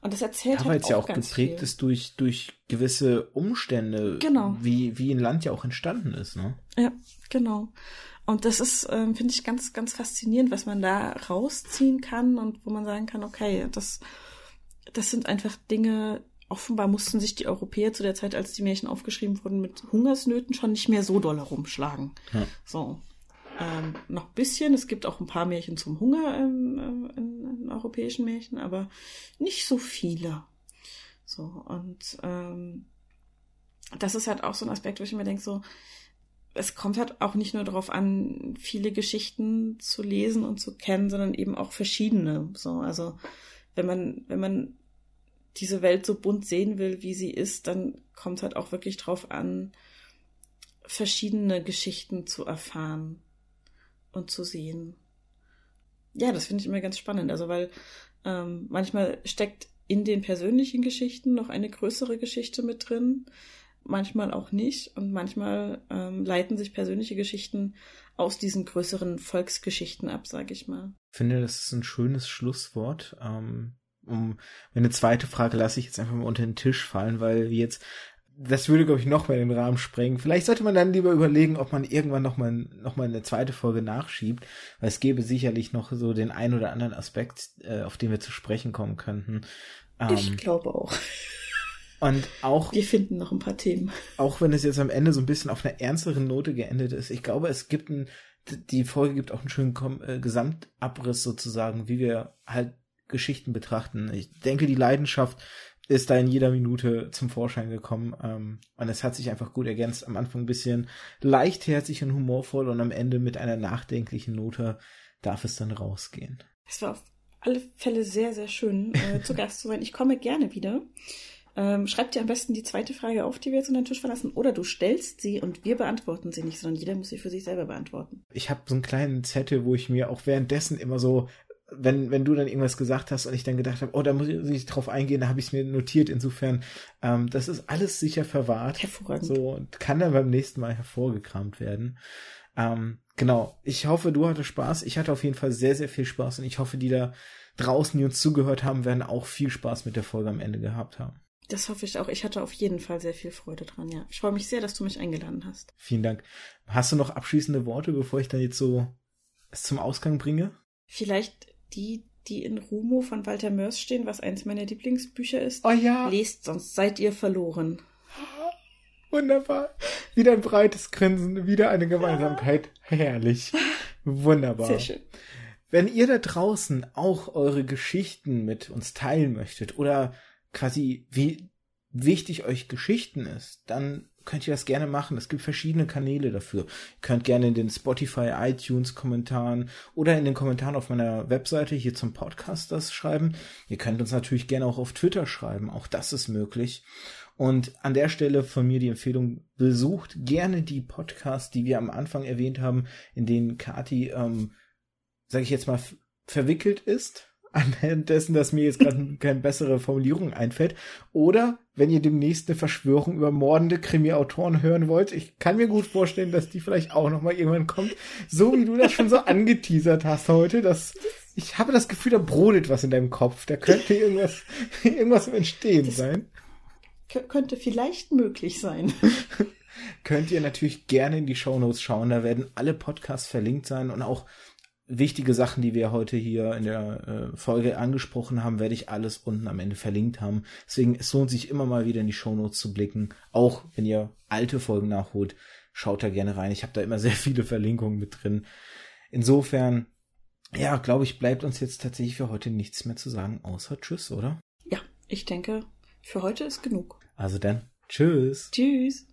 Und das erzählt ja, halt auch ja auch geprägt viel. ist durch, durch gewisse Umstände, genau. wie, wie ein Land ja auch entstanden ist, ne? Ja, genau. Und das ist, ähm, finde ich, ganz, ganz faszinierend, was man da rausziehen kann und wo man sagen kann, okay, das, das sind einfach Dinge, offenbar mussten sich die Europäer zu der Zeit, als die Märchen aufgeschrieben wurden, mit Hungersnöten schon nicht mehr so doll herumschlagen. Ja. So. Ähm, noch bisschen. Es gibt auch ein paar Märchen zum Hunger ähm, in, in europäischen Märchen, aber nicht so viele. So, und ähm, das ist halt auch so ein Aspekt, wo ich mir denke, so, es kommt halt auch nicht nur darauf an, viele Geschichten zu lesen und zu kennen, sondern eben auch verschiedene. So, also wenn man, wenn man diese Welt so bunt sehen will, wie sie ist, dann kommt halt auch wirklich drauf an, verschiedene Geschichten zu erfahren und zu sehen. Ja, das finde ich immer ganz spannend. Also weil ähm, manchmal steckt in den persönlichen Geschichten noch eine größere Geschichte mit drin manchmal auch nicht und manchmal ähm, leiten sich persönliche Geschichten aus diesen größeren Volksgeschichten ab, sage ich mal. Ich finde, das ist ein schönes Schlusswort. Ähm, um meine zweite Frage lasse ich jetzt einfach mal unter den Tisch fallen, weil wir jetzt das würde, glaube ich, noch mal den Rahmen sprengen. Vielleicht sollte man dann lieber überlegen, ob man irgendwann noch mal, noch mal eine zweite Folge nachschiebt, weil es gäbe sicherlich noch so den ein oder anderen Aspekt, äh, auf den wir zu sprechen kommen könnten. Ähm, ich glaube auch. Und auch. Wir finden noch ein paar Themen. Auch wenn es jetzt am Ende so ein bisschen auf einer ernsteren Note geendet ist. Ich glaube, es gibt ein, die Folge gibt auch einen schönen Kom äh, Gesamtabriss sozusagen, wie wir halt Geschichten betrachten. Ich denke, die Leidenschaft ist da in jeder Minute zum Vorschein gekommen. Ähm, und es hat sich einfach gut ergänzt. Am Anfang ein bisschen leichtherzig und humorvoll und am Ende mit einer nachdenklichen Note darf es dann rausgehen. Es war auf alle Fälle sehr, sehr schön, äh, zu Gast zu sein. Ich komme gerne wieder. Ähm, schreib dir am besten die zweite Frage auf, die wir jetzt unter den Tisch verlassen, oder du stellst sie und wir beantworten sie nicht, sondern jeder muss sie für sich selber beantworten. Ich habe so einen kleinen Zettel, wo ich mir auch währenddessen immer so wenn, wenn du dann irgendwas gesagt hast und ich dann gedacht habe, oh, da muss ich drauf eingehen, da habe ich es mir notiert. Insofern, ähm, das ist alles sicher verwahrt. Hervorragend. So, und kann dann beim nächsten Mal hervorgekramt werden. Ähm, genau. Ich hoffe, du hattest Spaß. Ich hatte auf jeden Fall sehr, sehr viel Spaß und ich hoffe, die da draußen, die uns zugehört haben, werden auch viel Spaß mit der Folge am Ende gehabt haben. Das hoffe ich auch. Ich hatte auf jeden Fall sehr viel Freude dran, ja. Ich freue mich sehr, dass du mich eingeladen hast. Vielen Dank. Hast du noch abschließende Worte, bevor ich dann jetzt so es zum Ausgang bringe? Vielleicht die, die in Rumo von Walter Mörs stehen, was eins meiner Lieblingsbücher ist. Oh ja. Lest, sonst seid ihr verloren. Wunderbar. Wieder ein breites Grinsen, wieder eine Gemeinsamkeit. Ja. Herrlich. Wunderbar. Sehr schön. Wenn ihr da draußen auch eure Geschichten mit uns teilen möchtet oder quasi wie wichtig euch Geschichten ist, dann könnt ihr das gerne machen. Es gibt verschiedene Kanäle dafür. Ihr könnt gerne in den Spotify, iTunes Kommentaren oder in den Kommentaren auf meiner Webseite hier zum Podcast das schreiben. Ihr könnt uns natürlich gerne auch auf Twitter schreiben. Auch das ist möglich. Und an der Stelle von mir die Empfehlung, besucht gerne die Podcasts, die wir am Anfang erwähnt haben, in denen Kati, ähm, sage ich jetzt mal, verwickelt ist anhand dessen, dass mir jetzt gerade keine bessere Formulierung einfällt. Oder wenn ihr demnächst eine Verschwörung über mordende Krimi-Autoren hören wollt, ich kann mir gut vorstellen, dass die vielleicht auch noch mal irgendwann kommt. So wie du das schon so angeteasert hast heute, dass ich habe das Gefühl, da brodelt was in deinem Kopf. Da könnte irgendwas, irgendwas im Entstehen das sein. Könnte vielleicht möglich sein. Könnt ihr natürlich gerne in die Shownotes schauen. Da werden alle Podcasts verlinkt sein und auch wichtige Sachen, die wir heute hier in der äh, Folge angesprochen haben, werde ich alles unten am Ende verlinkt haben. Deswegen, es lohnt sich immer mal wieder in die Shownotes zu blicken. Auch wenn ihr alte Folgen nachholt, schaut da gerne rein. Ich habe da immer sehr viele Verlinkungen mit drin. Insofern, ja, glaube ich, bleibt uns jetzt tatsächlich für heute nichts mehr zu sagen, außer Tschüss, oder? Ja, ich denke, für heute ist genug. Also dann, Tschüss. Tschüss.